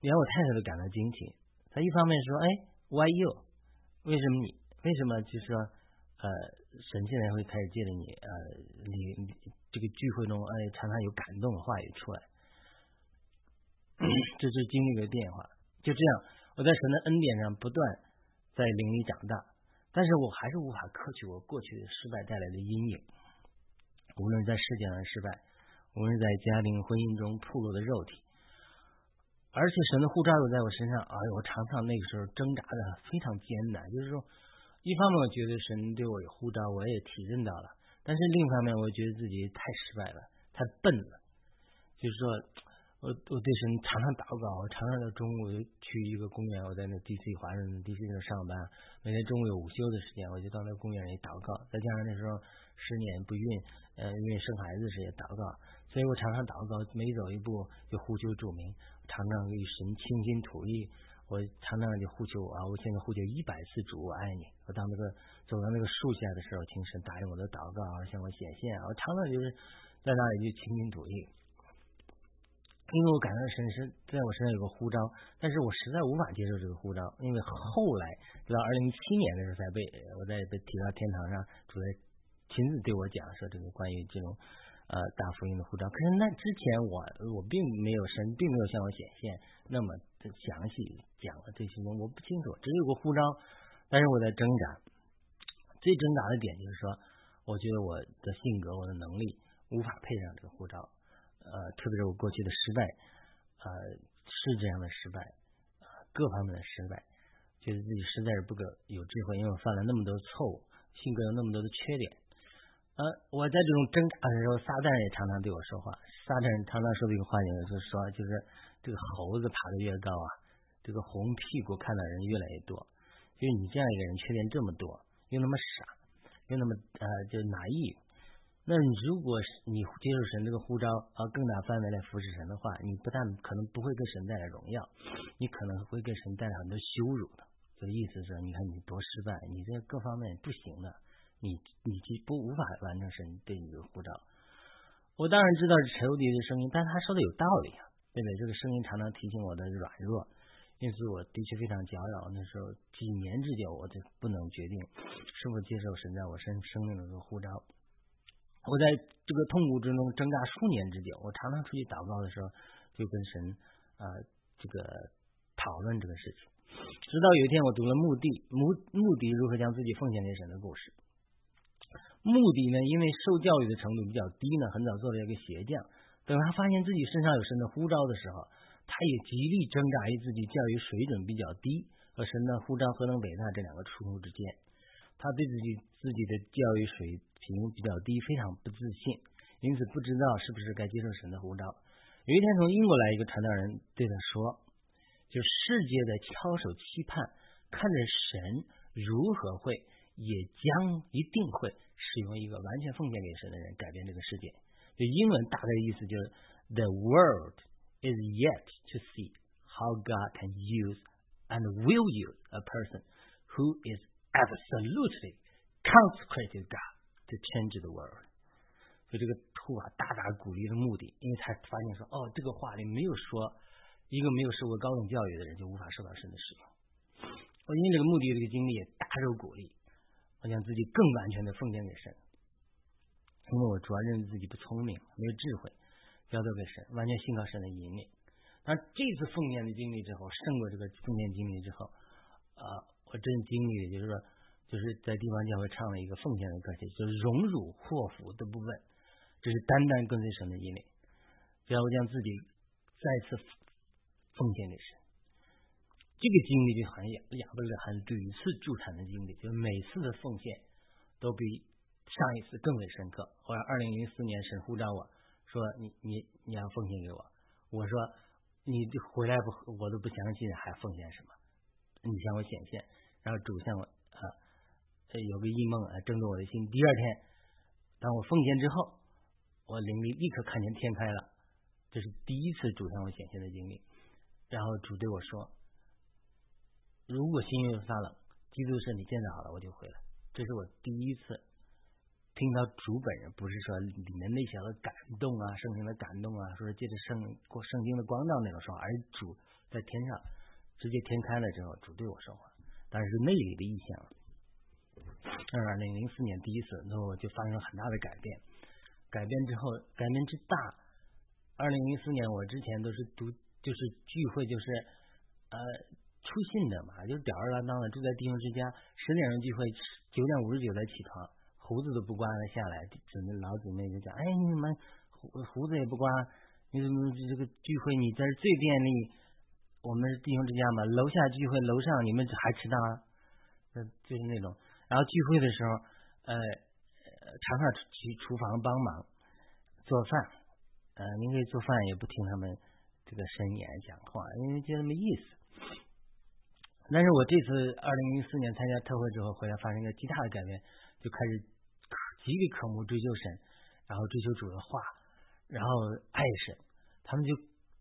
连我太太都感到惊奇。他一方面说，哎，Why you？为什么你？为什么就是说，呃，神现在会开始借着你，呃，你。这个聚会中，哎，常常有感动的话语出来，<clears throat> 这是经历的变化。就这样，我在神的恩典上不断在灵里长大，但是我还是无法克去我过去的失败带来的阴影。无论在世界上失败，无论在家庭婚姻中暴露的肉体，而且神的护照又在我身上，哎呦，我常常那个时候挣扎的非常艰难。就是说，一方面我觉得神对我有护照，我也体认到了。但是另一方面，我觉得自己太失败了，太笨了。就是说，我我对神常常祷告，我常常在中午去一个公园，我在那 DC 华盛顿 DC 那上班，每天中午有午休的时间，我就到那公园里祷告。再加上那时候十年不孕，呃，因为生孩子时也祷告，所以我常常祷告，每走一步就呼求主名，常常与神倾心吐意。我常常就呼求我啊！我现在呼求一百次主，我爱你。我当那个走到那个树下的时候，请神答应我的祷告啊，向我显现。我常常就是在那里就倾心吐意，因为我感到神是在我身上有个呼召，但是我实在无法接受这个呼召，因为后来直到二零一七年的时候才被我在被提到天堂上，主在亲自对我讲说这个关于这种。呃，大福音的护照，可是那之前我我并没有神并没有向我显现那么详细讲了这些，我不清楚，只有个护照，但是我在挣扎，最挣扎的点就是说，我觉得我的性格、我的能力无法配上这个护照，呃，特别是我过去的失败，呃，是这样的失败，各方面的失败，觉得自己实在是不够有智慧，因为我犯了那么多错误，性格有那么多的缺点。呃，我在这种挣扎的时候，撒旦也常常对我说话。撒旦常常说的一个话就是说，就是这个猴子爬得越高啊，这个红屁股看的人越来越多。就是你这样一个人，缺点这么多，又那么傻，又那么呃，就拿意。那如果你接受神这个呼召啊，更大范围来服侍神的话，你不但可能不会给神带来荣耀，你可能会给神带来很多羞辱的。就意思是，你看你多失败，你这各方面不行的。你你就不无法完成神对你的呼召，我当然知道是仇敌的声音，但是他说的有道理啊，对不对？这个声音常常提醒我的软弱，因此我的确非常骄傲。那时候几年之久，我就不能决定是否接受神在我身生命中的这个护照。我在这个痛苦之中挣扎数年之久，我常常出去祷告的时候，就跟神啊这个讨论这个事情。直到有一天，我读了目的目目的如何将自己奉献给神的故事。目的呢？因为受教育的程度比较低呢，很早做了一个鞋匠。等他发现自己身上有神的呼召的时候，他也极力挣扎于自己教育水准比较低和神的呼召何等伟大这两个冲突之间。他对自己自己的教育水平比较低，非常不自信，因此不知道是不是该接受神的呼召。有一天，从英国来一个传道人对他说：“就世界的翘首期盼，看着神如何会，也将一定会。”使用一个完全奉献给神的人改变这个世界，就英文大概的意思就是 The world is yet to see how God can use and will use a person who is absolutely consecrated God to change the world。所以这个图啊，大大鼓励的目的，因为他发现说，哦，这个话里没有说一个没有受过高等教育的人就无法受到神的使用。我因这个目的，这个经历也大受鼓励，我想自己更完全的奉献给神。 因为我主要认为自己不聪明，没有智慧，交托给神，完全信靠神的引领。但这次奉献的经历之后，胜过这个奉献经历之后，呃，我真经历的就是说，就是在地方教会唱了一个奉献的歌曲，就是荣辱祸福的部分，就是单单跟随神的引领。只要将自己再次奉献给神，这个经历就好像亚亚伯拉罕屡次助产的经历，就是每次的奉献都比。上一次更为深刻。后来，二零零四年，神呼召我说：“你你你要奉献给我。”我说：“你回来不，我都不相信，还奉献什么？你向我显现，然后主向我啊，有个异梦啊，震动我的心。第二天，当我奉献之后，我灵力立刻看见天开了，这是第一次主向我显现的经历。然后主对我说：“如果心又发冷，基督是你建造好了，我就回来。”这是我第一次。听到主本人不是说里面那些的感动啊，圣经的感动啊，说借着圣过圣经的光照那种说话，而主在天上直接天开了之后，主对我说话，但是内里的意象。二零零四年第一次，那我就发生了很大的改变，改变之后改变之大。二零零四年我之前都是读就是聚会就是呃出信的嘛，就是吊儿郎当的住在弟兄之家，十点钟聚会，九点五十九才起床。胡子都不刮了下来，姊妹老姊妹就讲：“哎，你们胡胡子也不刮，你怎么这个聚会你这是最便利？我们是弟兄之家嘛，楼下聚会，楼上你们还迟到？呃，就是那种。然后聚会的时候，呃，常常去厨房帮忙做饭。呃，您可以做饭，也不听他们这个声言讲话，因为觉得没意思。但是我这次二零零四年参加特会之后，回来发生一个极大的改变，就开始。极力渴慕追求神，然后追求主的话，然后爱神，他们就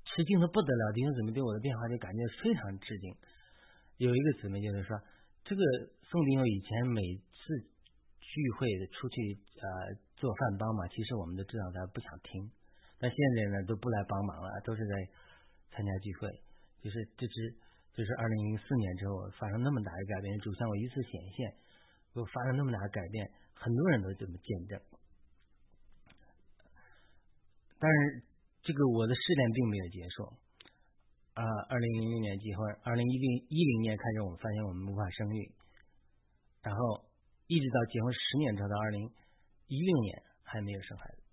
吃惊的不得了。弟兄姊妹对我的变化就感觉非常吃惊。有一个姊妹就是说，这个宋弟兄以前每次聚会出去呃做饭帮忙，其实我们都知道他不想听，但现在呢都不来帮忙了，都是在参加聚会。就是这只就是二零零四年之后发生那么大的改变，主向我一次显现，又发生那么大的改变。很多人都这么见证，但是这个我的试炼并没有结束啊！二零零零年结婚，二零一零一零年开始，我们发现我们无法生育，然后一直到结婚十年之后，到二零一六年还没有生孩子，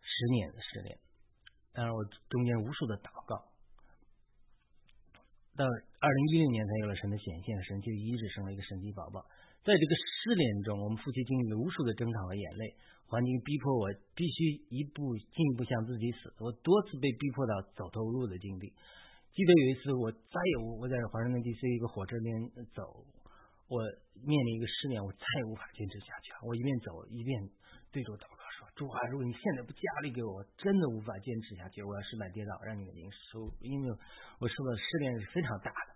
十年的试炼。当然，我中间无数的祷告，到二零一六年才有了神的显现，神就一直生了一个神奇宝宝。在这个失恋中，我们夫妻经历了无数的争吵和眼泪，环境逼迫我必须一步进一步向自己死。我多次被逼迫到走投无路的境地。记得有一次，我再也无我在华盛顿 DC 一个火车边走，我面临一个失恋，我再也无法坚持下去了。我一边走一边对着祷告说：“主啊，如果你现在不加力给我，我真的无法坚持下去。我要失败跌倒，让你的灵收，因为我受的失恋是非常大的。”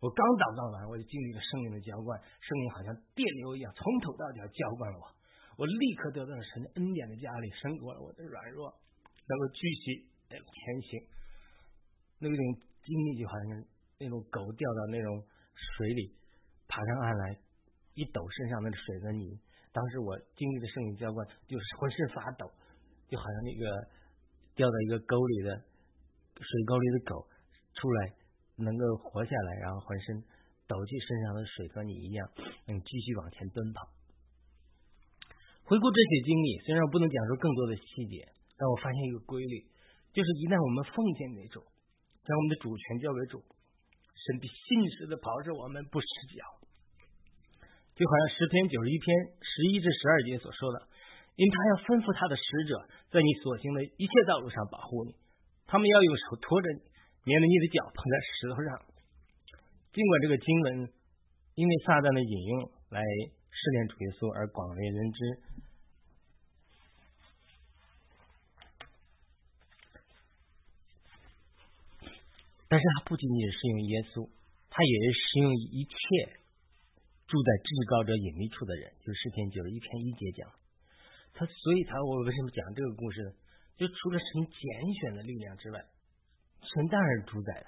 我刚祷告完，我就经历了圣灵的浇灌，圣灵好像电流一样，从头到脚浇灌了我。我立刻得到了神恩典的加力，胜过了我的软弱，能够继续前行。那种经历就好像那种狗掉到那种水里，爬上岸来，一抖身上那个水和泥。当时我经历的圣灵浇灌，就是浑身发抖，就好像那个掉到一个沟里的水沟里的狗出来。能够活下来，然后浑身抖去身上的水和你一样，能继续往前奔跑。回顾这些经历，虽然我不能讲述更多的细节，但我发现一个规律，就是一旦我们奉献给主，将我们的主权交给主，神必信实的保守我们不失脚。就好像十篇九十一篇十一至十二节所说的，因他要吩咐他的使者，在你所行的一切道路上保护你，他们要用手托着你。免得你的脚碰在石头上。尽管这个经文因为撒旦的引用来试炼主耶稣而广为人知，但是它不仅仅是用耶稣，它也是适用一切住在至高者隐秘处的人，就是诗篇九十一篇一节讲。他所以，他我为什么讲这个故事呢？就除了神拣选的力量之外，神当然主宰的。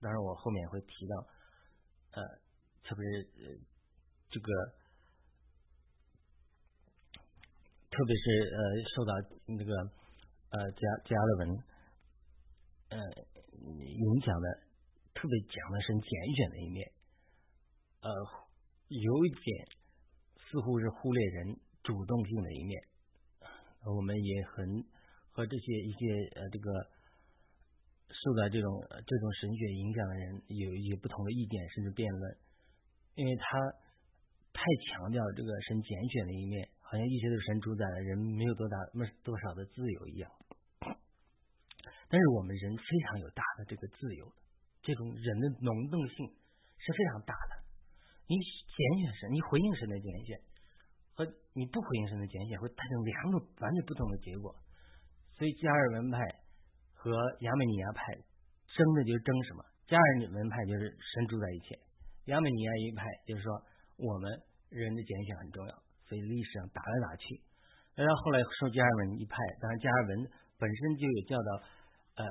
当然我后面会提到，呃，特别是呃这个，特别是呃受到那个呃加加勒文呃影响的，特别讲的是简选的一面，呃，有一点似乎是忽略人主动性的一面，我们也很。和这些一些呃这个受到这种这种神学影响的人有一些不同的意见甚至辩论，因为他太强调这个神拣选的一面，好像一切都是神主宰的，人没有多大没多少的自由一样。但是我们人非常有大的这个自由，这种人的能动性是非常大的。你拣选神，你回应神的拣选，和你不回应神的拣选，会产生两种完全不同的结果。所以加尔文派和亚美尼亚派争的就是争什么？加尔文派就是神住在一起，亚美尼亚一派就是说我们人的拣选很重要，所以历史上打来打去。然后后来受加尔文一派，当然加尔文本身就有教导呃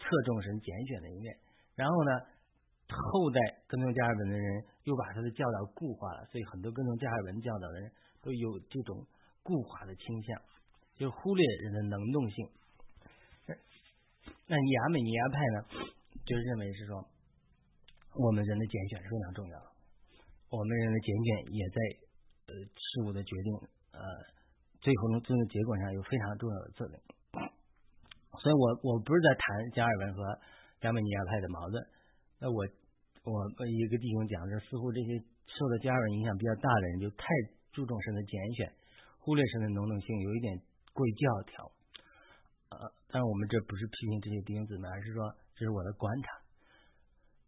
侧重神拣选的一面，然后呢后代跟从加尔文的人又把他的教导固化了，所以很多跟从加尔文教导的人都有这种固化的倾向。就忽略人的能动性，那亚美尼亚派呢，就认为是说，我们人的拣选是非常重要的，我们人的拣选也在呃事物的决定呃最后最终结果上有非常重要的作用。所以我我不是在谈加尔文和亚美尼亚派的矛盾，那我我一个弟兄讲是，似乎这些受到加尔文影响比较大的人，就太注重神的拣选，忽略神的能动性，有一点。过于教条，呃，但是我们这不是批评这些弟兄姊妹，而是说这是我的观察。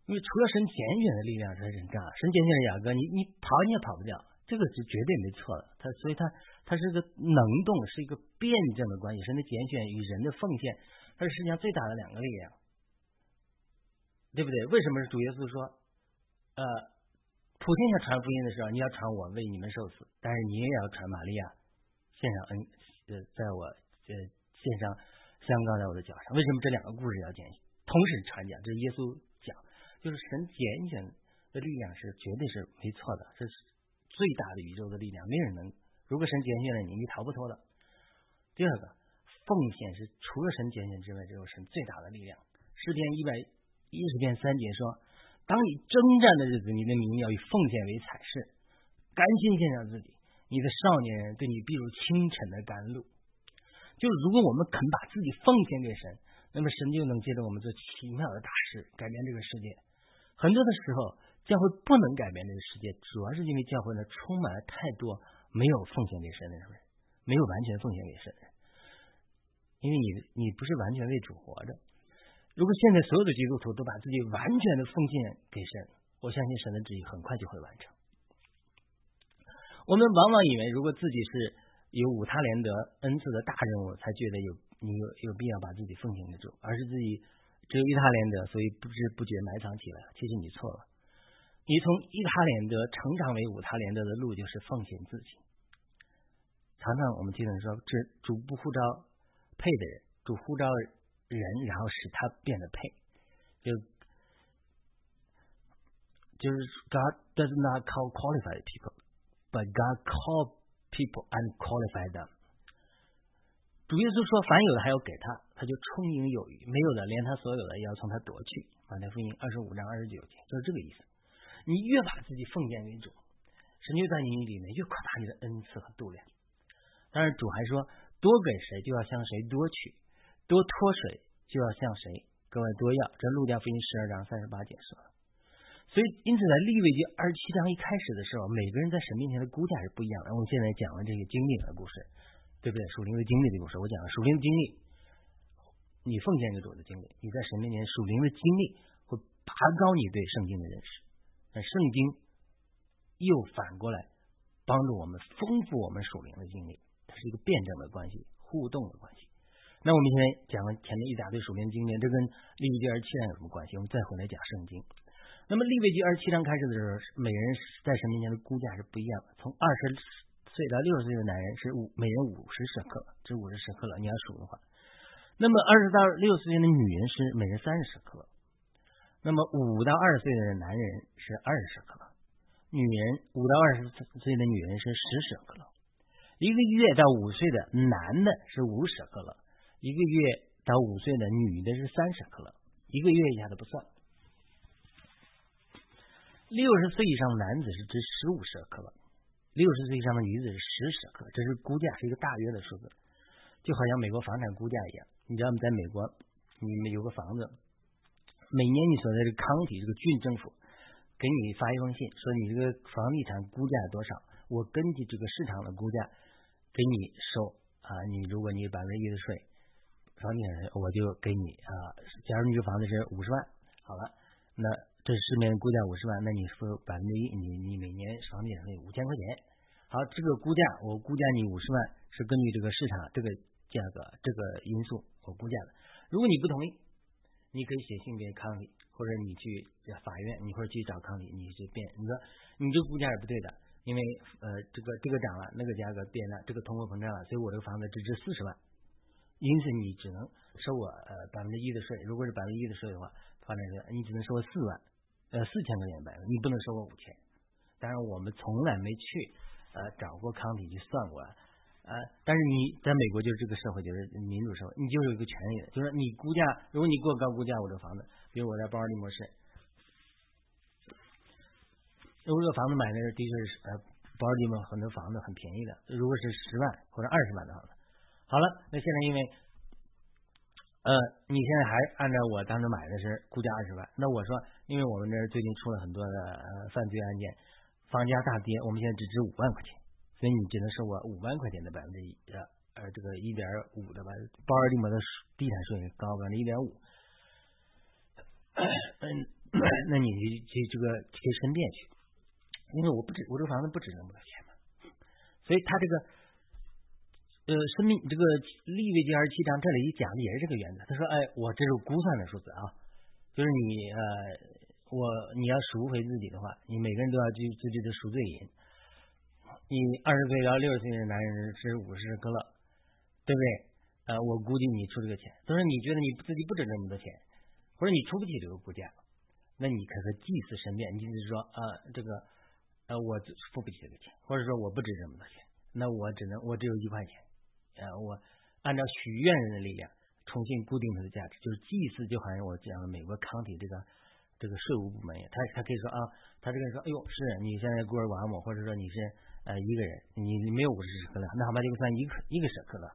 因为除了神拣选的力量是人干，神拣选的雅各，你你跑你也跑不掉，这个是绝对没错的。他所以他他是个能动，是一个辩证的关系。神的拣选与人的奉献，它是世界上最大的两个力量，对不对？为什么是主耶稣说，呃，普天下传福音的时候，你要传我为你们受死，但是你也要传玛利亚献上恩。在我呃献上相告在我的脚上，为什么这两个故事要讲？同时传讲，这是耶稣讲，就是神拣选的力量是绝对是没错的，这是最大的宇宙的力量，没人能。如果神拣选了你，你逃不脱的。第二个，奉献是除了神拣选之外，只有神最大的力量。诗篇一百一十篇三节说：当你征战的日子，你的名要以奉献为彩饰，甘心献上自己。你的少年人对你必如清晨的甘露，就是如果我们肯把自己奉献给神，那么神就能借着我们做奇妙的大事，改变这个世界。很多的时候，教会不能改变这个世界，主要是因为教会呢充满了太多没有奉献给神的人，没有完全奉献给神。因为你你不是完全为主活着。如果现在所有的基督徒都把自己完全的奉献给神，我相信神的旨意很快就会完成。我们往往以为，如果自己是有五他连德恩赐的大任务，才觉得有你有有必要把自己奉献给主，而是自己只有一他连德，所以不知不觉埋藏起来。其实你错了，你从一他连德成长为五他连德的路，就是奉献自己。常常我们经常说，这主不呼召配的人，主呼召人，然后使他变得配。就就是 God does not call qualified people。But God call people and qualify them。主耶稣说：“凡有的还要给他，他就充盈有余；没有的，连他所有的也要从他夺去。”马太福音二十五章二十九节就是这个意思。你越把自己奉献为主，神就在你里面越扩大你的恩赐和度量。但是主还说：“多给谁，就要向谁多取；多托谁，就要向谁格外多要。”这路加福音十二章三十八节说。所以，因此在立位记二十七章一开始的时候，每个人在神面前的估价是不一样的。我们现在讲了这个经历的故事，对不对？属灵的经历的故事，我讲了属灵的经历，你奉献给主的经历，你在神面前属灵的经历会拔高你对圣经的认识。那圣经又反过来帮助我们丰富我们属灵的经历，它是一个辩证的关系、互动的关系。那我们现在讲了前面一大堆属灵经典，这跟利未记二十七章有什么关系？我们再回来讲圣经。那么利未记二十七章开始的时候，每人在神面前的估价是不一样的。从二十岁到六十岁的男人是五，每人五十舍克，这五十舍克了。你要数的话，那么二十到六十岁的女人是每人三十舍克，那么五到二十岁的男人是二十克了，女人五到二十岁的女人是十舍克了。一个月到五岁的男的是五舍克了，一个月到五岁的女的是三舍克了，一个月以下的不算。六十岁以上的男子是值十五舍克了，六十岁以上的女子是十舍克，这是估价，是一个大约的数字，就好像美国房产估价一样。你知道吗，在美国，你们有个房子，每年你所在的康体这个郡政府给你发一封信，说你这个房地产估价多少，我根据这个市场的估价给你收啊。你如果你百分之一的税，房地产我就给你啊。假如你这房子是五十万，好了，那。这市面估价五十万，那你付百分之一，你你每年房地产费五千块钱。好，这个估价我估价你五十万是根据这个市场这个价格这个因素我估价的。如果你不同意，你可以写信给康体，或者你去法院，你或者去找康体，你去辩，你说你这估价是不对的，因为呃这个这个涨了，那个价格变了，这个通货膨胀了，所以我这个房子只值四十万，因此你只能收我呃百分之一的税。如果是百分之一的税的话，房产税你只能收我四万。呃，四千块钱买的，你不能收我五千。当然，我们从来没去呃找过康体去算过，呃，但是你在美国就是这个社会，就是民主社会，你就有一个权利，就是你估价，如果你过高估价我这房子，比如我在包尔的摩市，如果这个房子买的的确是呃包尔的摩很多房子很便宜的，如果是十万或者二十万的房子，好了，那现在因为。呃，你现在还按照我当时买的是估价二十万，那我说，因为我们这最近出了很多的犯罪案件，房价大跌，我们现在只值五万块钱，所以你只能收我五万块钱的百分之一呃这个一点五的吧，包尔的摩的地产税高百分之一点五，嗯，<coughs> 那你去这个可以申辩去，因为我不止我这个房子不止那么多钱嘛，所以他这个。呃，生命这个利未记二十七章这里讲的也是这个原则。他说：“哎，我这是估算的数字啊，就是你呃，我你要赎回自己的话，你每个人都要去自己的赎罪银。你二十岁到六十岁的男人是五十克勒，对不对？呃，我估计你出这个钱，他说你觉得你自己不值这么多钱，或者你出不起这个估价，那你可和祭祀神殿，你就是说啊，这个呃，我付不起这个钱，或者说我不值这么多钱，那我只能我只有一块钱。”呃，我按照许愿人的力量重新固定它的价值，就是祭祀，就好像我讲的美国康体这个这个税务部门，他他可以说啊，他这个说，哎呦，是你现在孤儿寡母，或者说你是呃一个人，你没有五十克了，那好吧，就算一个一个舍克了，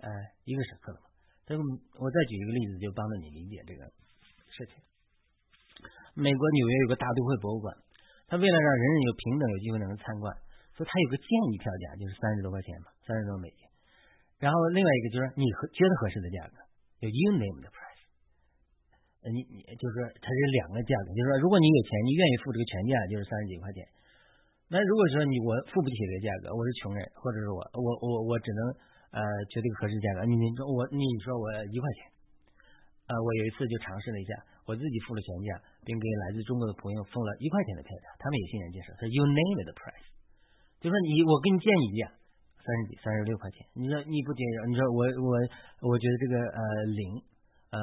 呃，一个舍克了嘛。这个我再举一个例子，就帮助你理解这个事情。美国纽约有个大都会博物馆，他为了让人人有平等有机会能参观，所以他有个建议票价，就是三十多块钱嘛，三十多美金。然后另外一个就是你合觉得合适的价格，就 you name the price。你你就是说它是两个价格，就是说如果你有钱，你愿意付这个全价，就是三十几块钱。那如果说你我付不起这个价格，我是穷人，或者是我我我我只能呃觉得合适价格，你你说我你说我一块钱，呃我有一次就尝试了一下，我自己付了全价，并给来自中国的朋友送了一块钱的票价，他们也欣然接受。说 you name the price，就说你我给你建议一下。三十几，三十六块钱。你说你不接受？你说我我我觉得这个呃零呃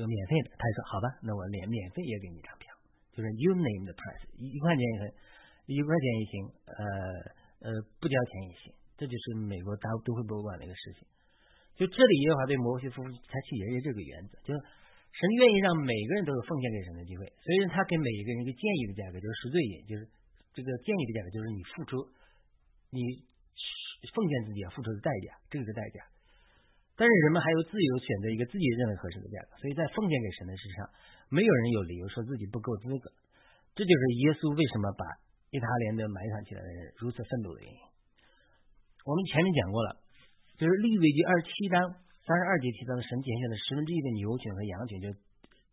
有免费的，他说好吧，那我免免费也给你一张票，就是 you name the price，一块钱也行，一块钱也行，呃呃不交钱也行。这就是美国大都会博物馆的一个事情。就这里耶和华对摩西夫妇采取也是这个原则，就是神愿意让每个人都有奉献给神的机会，所以他给每一个人一个建议的价格，就是赎罪也就是这个建议的价格，就是你付出你。奉献自己要付出的代价，这个是代价。但是人们还有自由选择一个自己认为合适的价格，所以在奉献给神的事上，没有人有理由说自己不够资格。这就是耶稣为什么把意大利的埋藏起来的人如此愤怒的原因。我们前面讲过了，就是利未记二十七章三十二节提到的神拣选的十分之一的牛群和羊群，就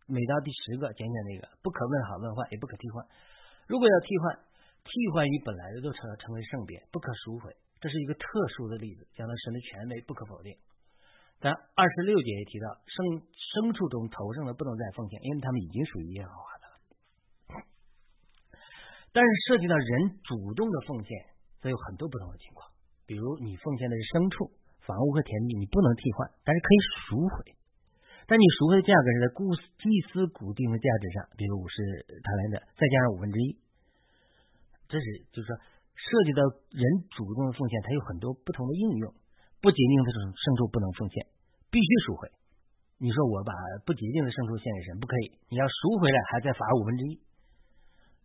每到第十个拣选那个不可问好问坏，也不可替换。如果要替换，替换与本来的都成成为圣别，不可赎回。这是一个特殊的例子，讲到神的权威不可否定。但二十六节也提到，牲牲畜中头上的不能再奉献，因为他们已经属于耶和华的了。但是涉及到人主动的奉献，则有很多不同的情况。比如你奉献的是牲畜、房屋和田地，你不能替换，但是可以赎回。但你赎回的价格是在祭祭司固定的价值上，比如五十塔兰的，再加上五分之一。这是就是说，涉及到人主动的奉献，它有很多不同的应用。不洁净的牲牲畜不能奉献，必须赎回。你说我把不洁净的牲畜献给神，不可以。你要赎回来，还再罚五分之一。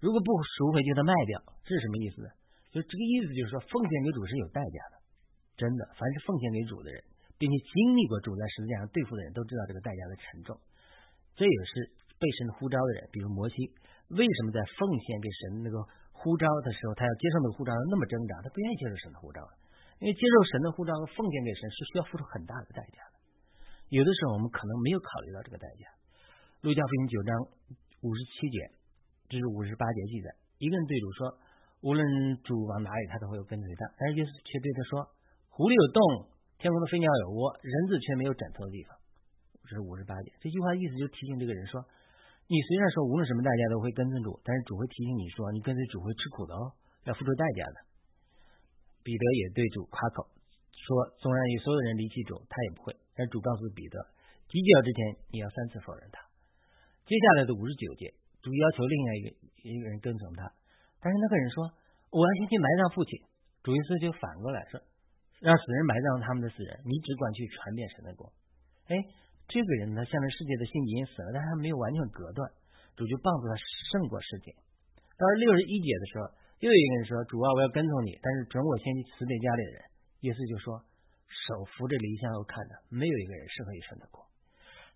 如果不赎回，就得卖掉。这是什么意思呢？就这个意思，就是说奉献给主是有代价的。真的，凡是奉献给主的人，并且经历过主在十字架上对付的人，都知道这个代价的沉重。这也是被神呼召的人，比如摩西，为什么在奉献给神那个呼召的时候，他要接受那个呼召那么挣扎，他不愿意接受神的呼召。因为接受神的呼召和奉献给神是需要付出很大的代价的，有的时候我们可能没有考虑到这个代价。路加福音九章五十七节，这是五十八节记载，一个人对主说：“无论主往哪里，他都会跟随他。”但是耶稣却对他说：“狐狸有洞，天空的飞鸟有窝，人子却没有枕头的地方。”这是五十八节。这句话意思就提醒这个人说：“你虽然说无论什么代价都会跟随主，但是主会提醒你说，你跟随主会吃苦的哦，要付出代价的。”彼得也对主夸口说：“纵然有所有人离弃主，他也不会。”但主告诉彼得：“鸡叫之前，你要三次否认他。”接下来的五十九节，主要求另外一个一个人跟从他，但是那个人说：“我要先去埋葬父亲。”主耶稣就反过来说：“让死人埋葬他们的死人，你只管去传遍神的国。”哎，这个人呢，向着世界的心已经死了，但他没有完全隔断，主就帮助他胜过世界。到了六十一节的时候。又有一个人说：“主啊，我要跟从你，但是准我先去辞别家里的人。”耶稣就是说：“手扶着离乡而看的，没有一个人适合一生的过。”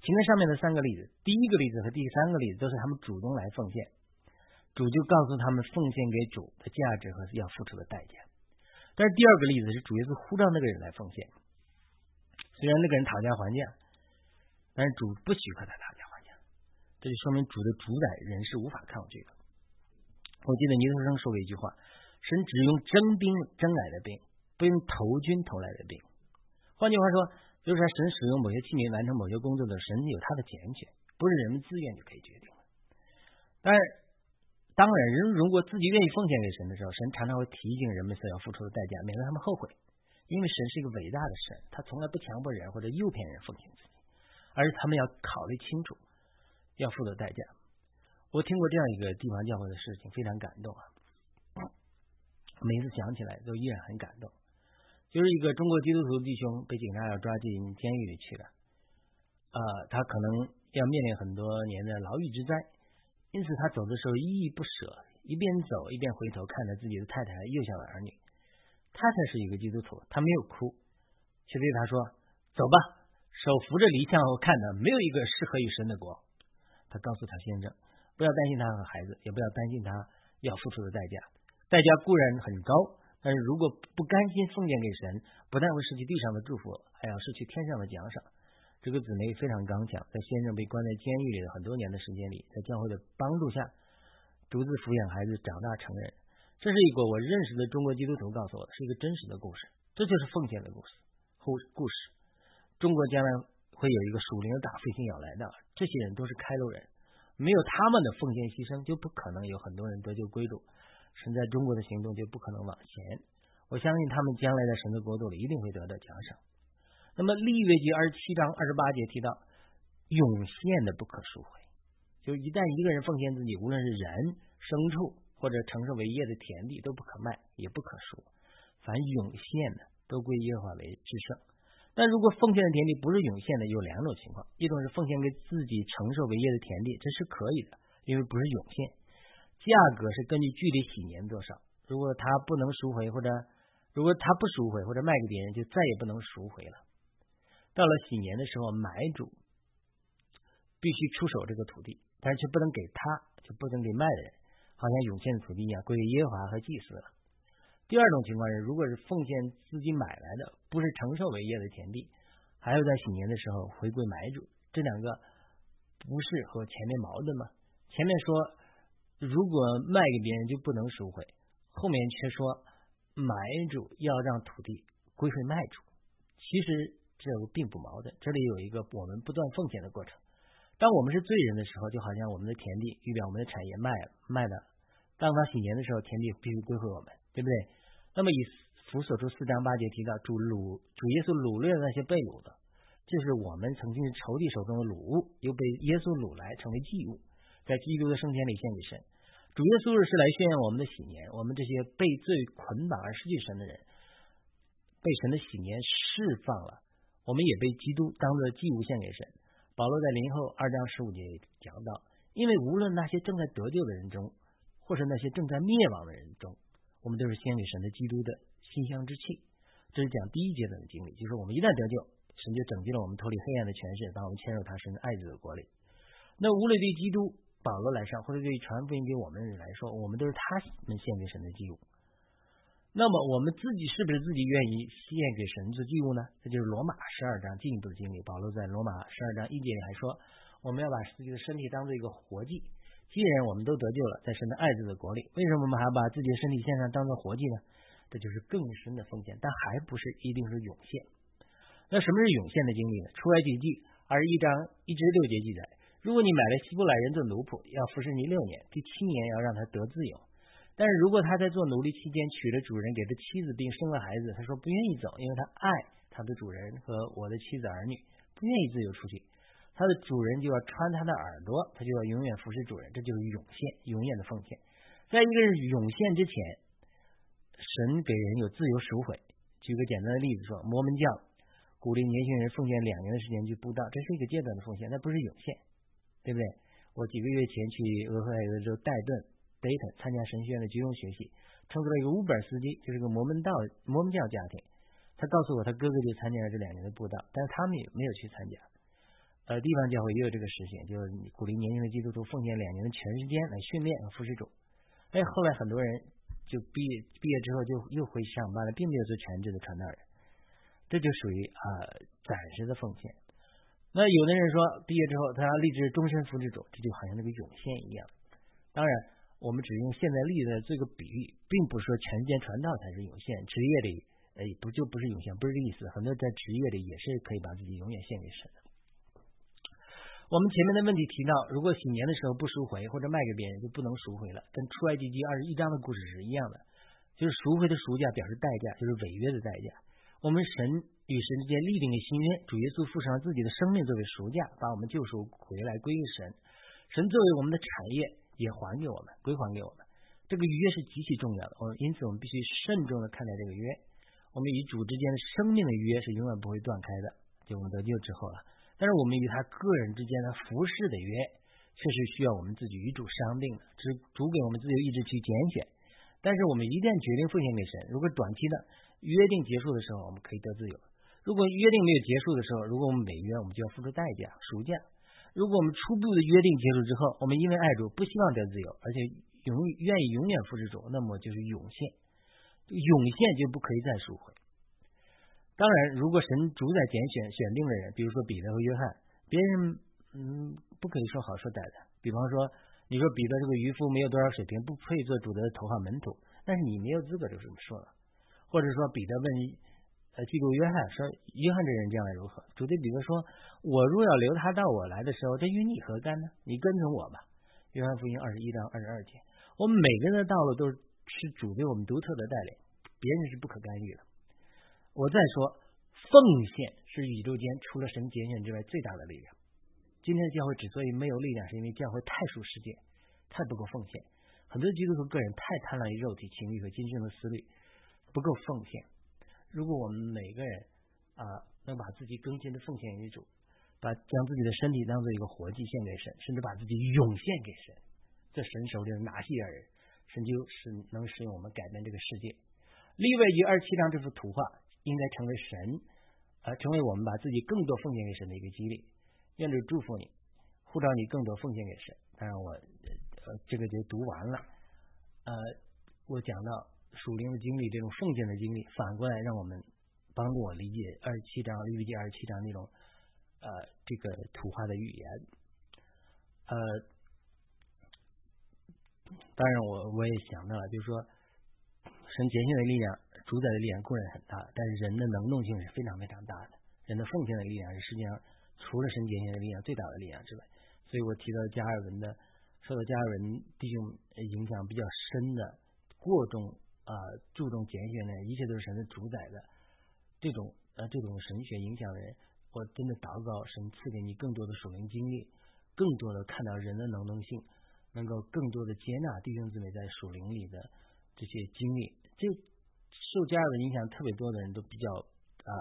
请看上面的三个例子，第一个例子和第三个例子都是他们主动来奉献，主就告诉他们奉献给主的价值和要付出的代价。但是第二个例子是主耶稣呼召那个人来奉献，虽然那个人讨价还价，但是主不许可他讨价还价，这就说明主的主宰人是无法抗拒的。我记得尼德生说过一句话：“神只用征兵征来的兵，不用投军投来的兵。”换句话说，就是说神使用某些器皿完成某些工作的，神有他的拣选，不是人们自愿就可以决定的。但是，当然，人如果自己愿意奉献给神的时候，神常常会提醒人们所要付出的代价，免得他们后悔。因为神是一个伟大的神，他从来不强迫人或者诱骗人奉献自己，而是他们要考虑清楚要付的代价。我听过这样一个地方教会的事情，非常感动啊！每次想起来都依然很感动。就是一个中国基督徒弟兄被警察要抓进监狱里去了，啊，他可能要面临很多年的牢狱之灾，因此他走的时候依依不舍，一边走一边回头看着自己的太太幼小的儿女。太太是一个基督徒，他没有哭，却对他说：“走吧，手扶着犁向后看的，没有一个适合于神的国。”他告诉他先生。不要担心他和孩子，也不要担心他要付出的代价。代价固然很高，但是如果不甘心奉献给神，不但会失去地上的祝福，还要失去天上的奖赏。这个姊妹非常刚强，在先生被关在监狱里的很多年的时间里，在教会的帮助下，独自抚养孩子长大成人。这是一个我认识的中国基督徒告诉我的，是一个真实的故事。这就是奉献的故事。故故事，中国将来会有一个属灵的大复兴要来的，这些人都是开路人。没有他们的奉献牺牲，就不可能有很多人得救归主。神在中国的行动就不可能往前。我相信他们将来在神的国度里一定会得到奖赏。那么利未记二十七章二十八节提到，涌现的不可赎回。就一旦一个人奉献自己，无论是人、牲畜或者承受为业的田地，都不可卖，也不可赎。凡涌现的，都归耶和华为至圣。但如果奉献的田地不是涌现的，有两种情况：一种是奉献给自己承受为业的田地，这是可以的，因为不是涌现，价格是根据距离几年多少。如果他不能赎回，或者如果他不赎回，或者卖给别人，就再也不能赎回了。到了几年的时候，买主必须出手这个土地，但是却不能给他，就不能给卖的人，好像涌现的土地一样，归耶和华和祭司了。第二种情况是，如果是奉献自己买来的，不是承受为业的田地，还要在几年的时候回归买主，这两个不是和前面矛盾吗？前面说如果卖给别人就不能赎回，后面却说买主要让土地归回卖主。其实这个并不矛盾。这里有一个我们不断奉献的过程。当我们是罪人的时候，就好像我们的田地预表我们的产业卖了卖了。当他洗年的时候，田地必须归回我们，对不对？那么以弗所书四章八节提到主掳主耶稣掳掠的那些被掳的，就是我们曾经仇敌手中的掳物，又被耶稣掳来成为祭物，在基督的圣殿里献给神。主耶稣是来宣扬我们的喜年，我们这些被罪捆绑而失去神的人，被神的喜年释放了，我们也被基督当做祭物献给神。保罗在林后二章十五节讲到，因为无论那些正在得救的人中，或是那些正在灭亡的人中，我们都是献给神的基督的馨香之气。这是讲第一阶段的经历，就是我们一旦得救，神就拯救了我们脱离黑暗的权势，把我们牵入他神爱子的国里。那无论对基督。保罗来上，或者对传福音给我们的人来说，我们都是他们献给神的祭物。那么我们自己是不是自己愿意献给神做祭物呢？这就是罗马十二章进一步的经历。保罗在罗马十二章一节里还说，我们要把自己的身体当做一个活祭。既然我们都得救了，在神的爱子的国里，为什么我们还把自己的身体献上当做活祭呢？这就是更深的奉献，但还不是一定是涌现。那什么是涌现的经历呢？出埃及记二十一章一至六节记载。如果你买了希伯来人做奴仆，要服侍你六年，第七年要让他得自由。但是如果他在做奴隶期间娶了主人给的妻子，并生了孩子，他说不愿意走，因为他爱他的主人和我的妻子儿女，不愿意自由出去。他的主人就要穿他的耳朵，他就要永远服侍主人，这就是涌现，永远的奉献。在一个人涌现之前，神给人有自由赎回。举个简单的例子说，摩门教鼓励年轻人奉献两年的时间去布道，这是一个阶段的奉献，那不是涌现。对不对？我几个月前去俄亥俄州戴顿戴顿参加神学院的集中学习，乘坐了一个 Uber 司机，就是个摩门道摩门教家庭。他告诉我，他哥哥就参加了这两年的布道，但是他们也没有去参加。呃，地方教会也有这个实行，就是鼓励年轻的基督徒奉献两年的全时间来训练和服侍主。哎，后来很多人就毕业毕业之后就又回去上班了，并没有做全职的传道人。这就属于啊暂时的奉献。那有的人说，毕业之后他要立志终身服侍主，这就好像那个涌现一样。当然，我们只用现在例子做个比喻，并不是说全时间传道才是涌现，职业里哎不就不是涌现，不是这意思。很多在职业里也是可以把自己永远献给神的。我们前面的问题提到，如果洗年的时候不赎回或者卖给别人，就不能赎回了，跟出埃及记二十一章的故事是一样的，就是赎回的赎价表示代价，就是违约的代价。我们神。与神之间立定的新约，主耶稣付上了自己的生命作为赎价，把我们救赎回来归于神。神作为我们的产业，也还给我们，归还给我们。这个约是极其重要的，我们因此我们必须慎重的看待这个约。我们与主之间的生命的约是永远不会断开的，就我们得救之后了。但是我们与他个人之间的服饰的约，却是需要我们自己与主商定的，是主给我们自由意志去拣选。但是我们一旦决定奉献给神，如果短期的约定结束的时候，我们可以得自由。如果约定没有结束的时候，如果我们违约，我们就要付出代价赎价。如果我们初步的约定结束之后，我们因为爱主不希望得自由，而且永愿意永远服侍主，那么就是涌现，涌现就不可以再赎回。当然，如果神主宰拣选选定的人，比如说彼得和约翰，别人嗯不可以说好说歹的。比方说，你说彼得这个渔夫没有多少水平，不配做主的头号门徒，但是你没有资格就这么说了。或者说彼得问。呃，记录约翰说：“约翰这人将来如何？”主对彼得说：“我若要留他到我来的时候，这与你何干呢？你跟从我吧。”约翰福音二十一章二十二节。我们每个人的道路都是是主对我们独特的带领，别人是不可干预的。我再说，奉献是宇宙间除了神拣选之外最大的力量。今天的教会之所以没有力量，是因为教会太属世界，太不够奉献。很多基督徒个人太贪婪于肉体情欲和今生的思虑，不够奉献。如果我们每个人啊能把自己更新的奉献于主，把将自己的身体当做一个活祭献给神，甚至把自己涌现给神，这神手里拿西尔人，神就是能使用我们改变这个世界。利未记二七章这幅图画应该成为神啊，成为我们把自己更多奉献给神的一个激励。愿主祝福你，呼召你更多奉献给神。当然我呃这个就读完了，呃我讲到。属灵的经历，这种奉献的经历，反过来让我们帮助我理解二十七章利未记二十七章那种呃这个图画的语言。呃，当然我我也想到了，就是说神拣选的力量、主宰的力量固然很大，但是人的能动性是非常非常大的。人的奉献的力量是世界上除了神拣选的力量最大的力量之外。所以我提到加尔文的，受到加尔文弟兄影响比较深的，过重啊注重拣选的，一切都是神的主宰的这种呃这种神学影响的人，我真的祷告神赐给你更多的属灵经历，更多的看到人的能动性，能够更多的接纳弟兄姊妹在属灵里的这些经历。这受加尔文影响特别多的人都比较啊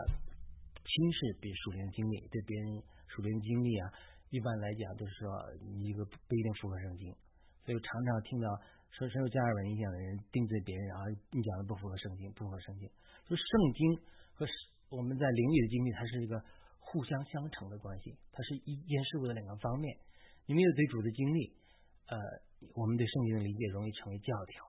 轻视比属灵经历，对别人属灵经历啊。一般来讲都是说一个不一定符合圣经，所以常常听到说受加尔文影响的人定罪别人啊，你讲的不符合圣经，不符合圣经。就圣经和我们在灵里的经历，它是一个互相相成的关系，它是一件事物的两个方面。你没有对主的经历，呃，我们对圣经的理解容易成为教条。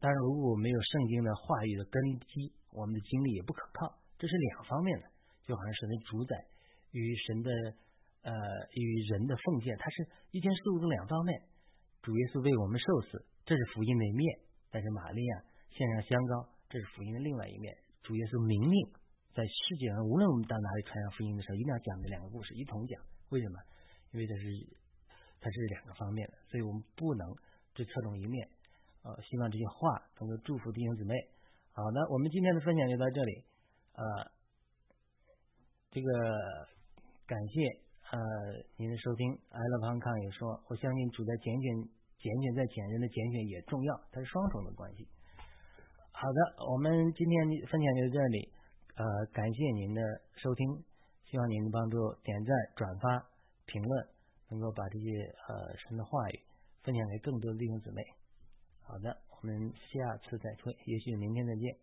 当然，如果没有圣经的话语的根基，我们的经历也不可靠。这是两方面的，就好像神的主宰与神的。呃，与人的奉献，它是一件事物的两方面。主耶稣为我们受死，这是福音的一面；但是玛利亚献上香膏，这是福音的另外一面。主耶稣明令在世界上，无论我们到哪里传扬福音的时候，一定要讲这两个故事，一同讲。为什么？因为这是它是两个方面的，所以我们不能只侧重一面。呃，希望这些话能够祝福弟兄姊妹。好的，我们今天的分享就到这里。呃，这个感谢。呃，您的收听，I love Hong Kong 也说，我相信主在拣选，拣选在拣人的拣选也重要，它是双重的关系。好的，我们今天分享就到这里，呃，感谢您的收听，希望您能帮助点赞、转发、评论，能够把这些呃神的话语分享给更多的弟兄姊妹。好的，我们下次再会，也许明天再见。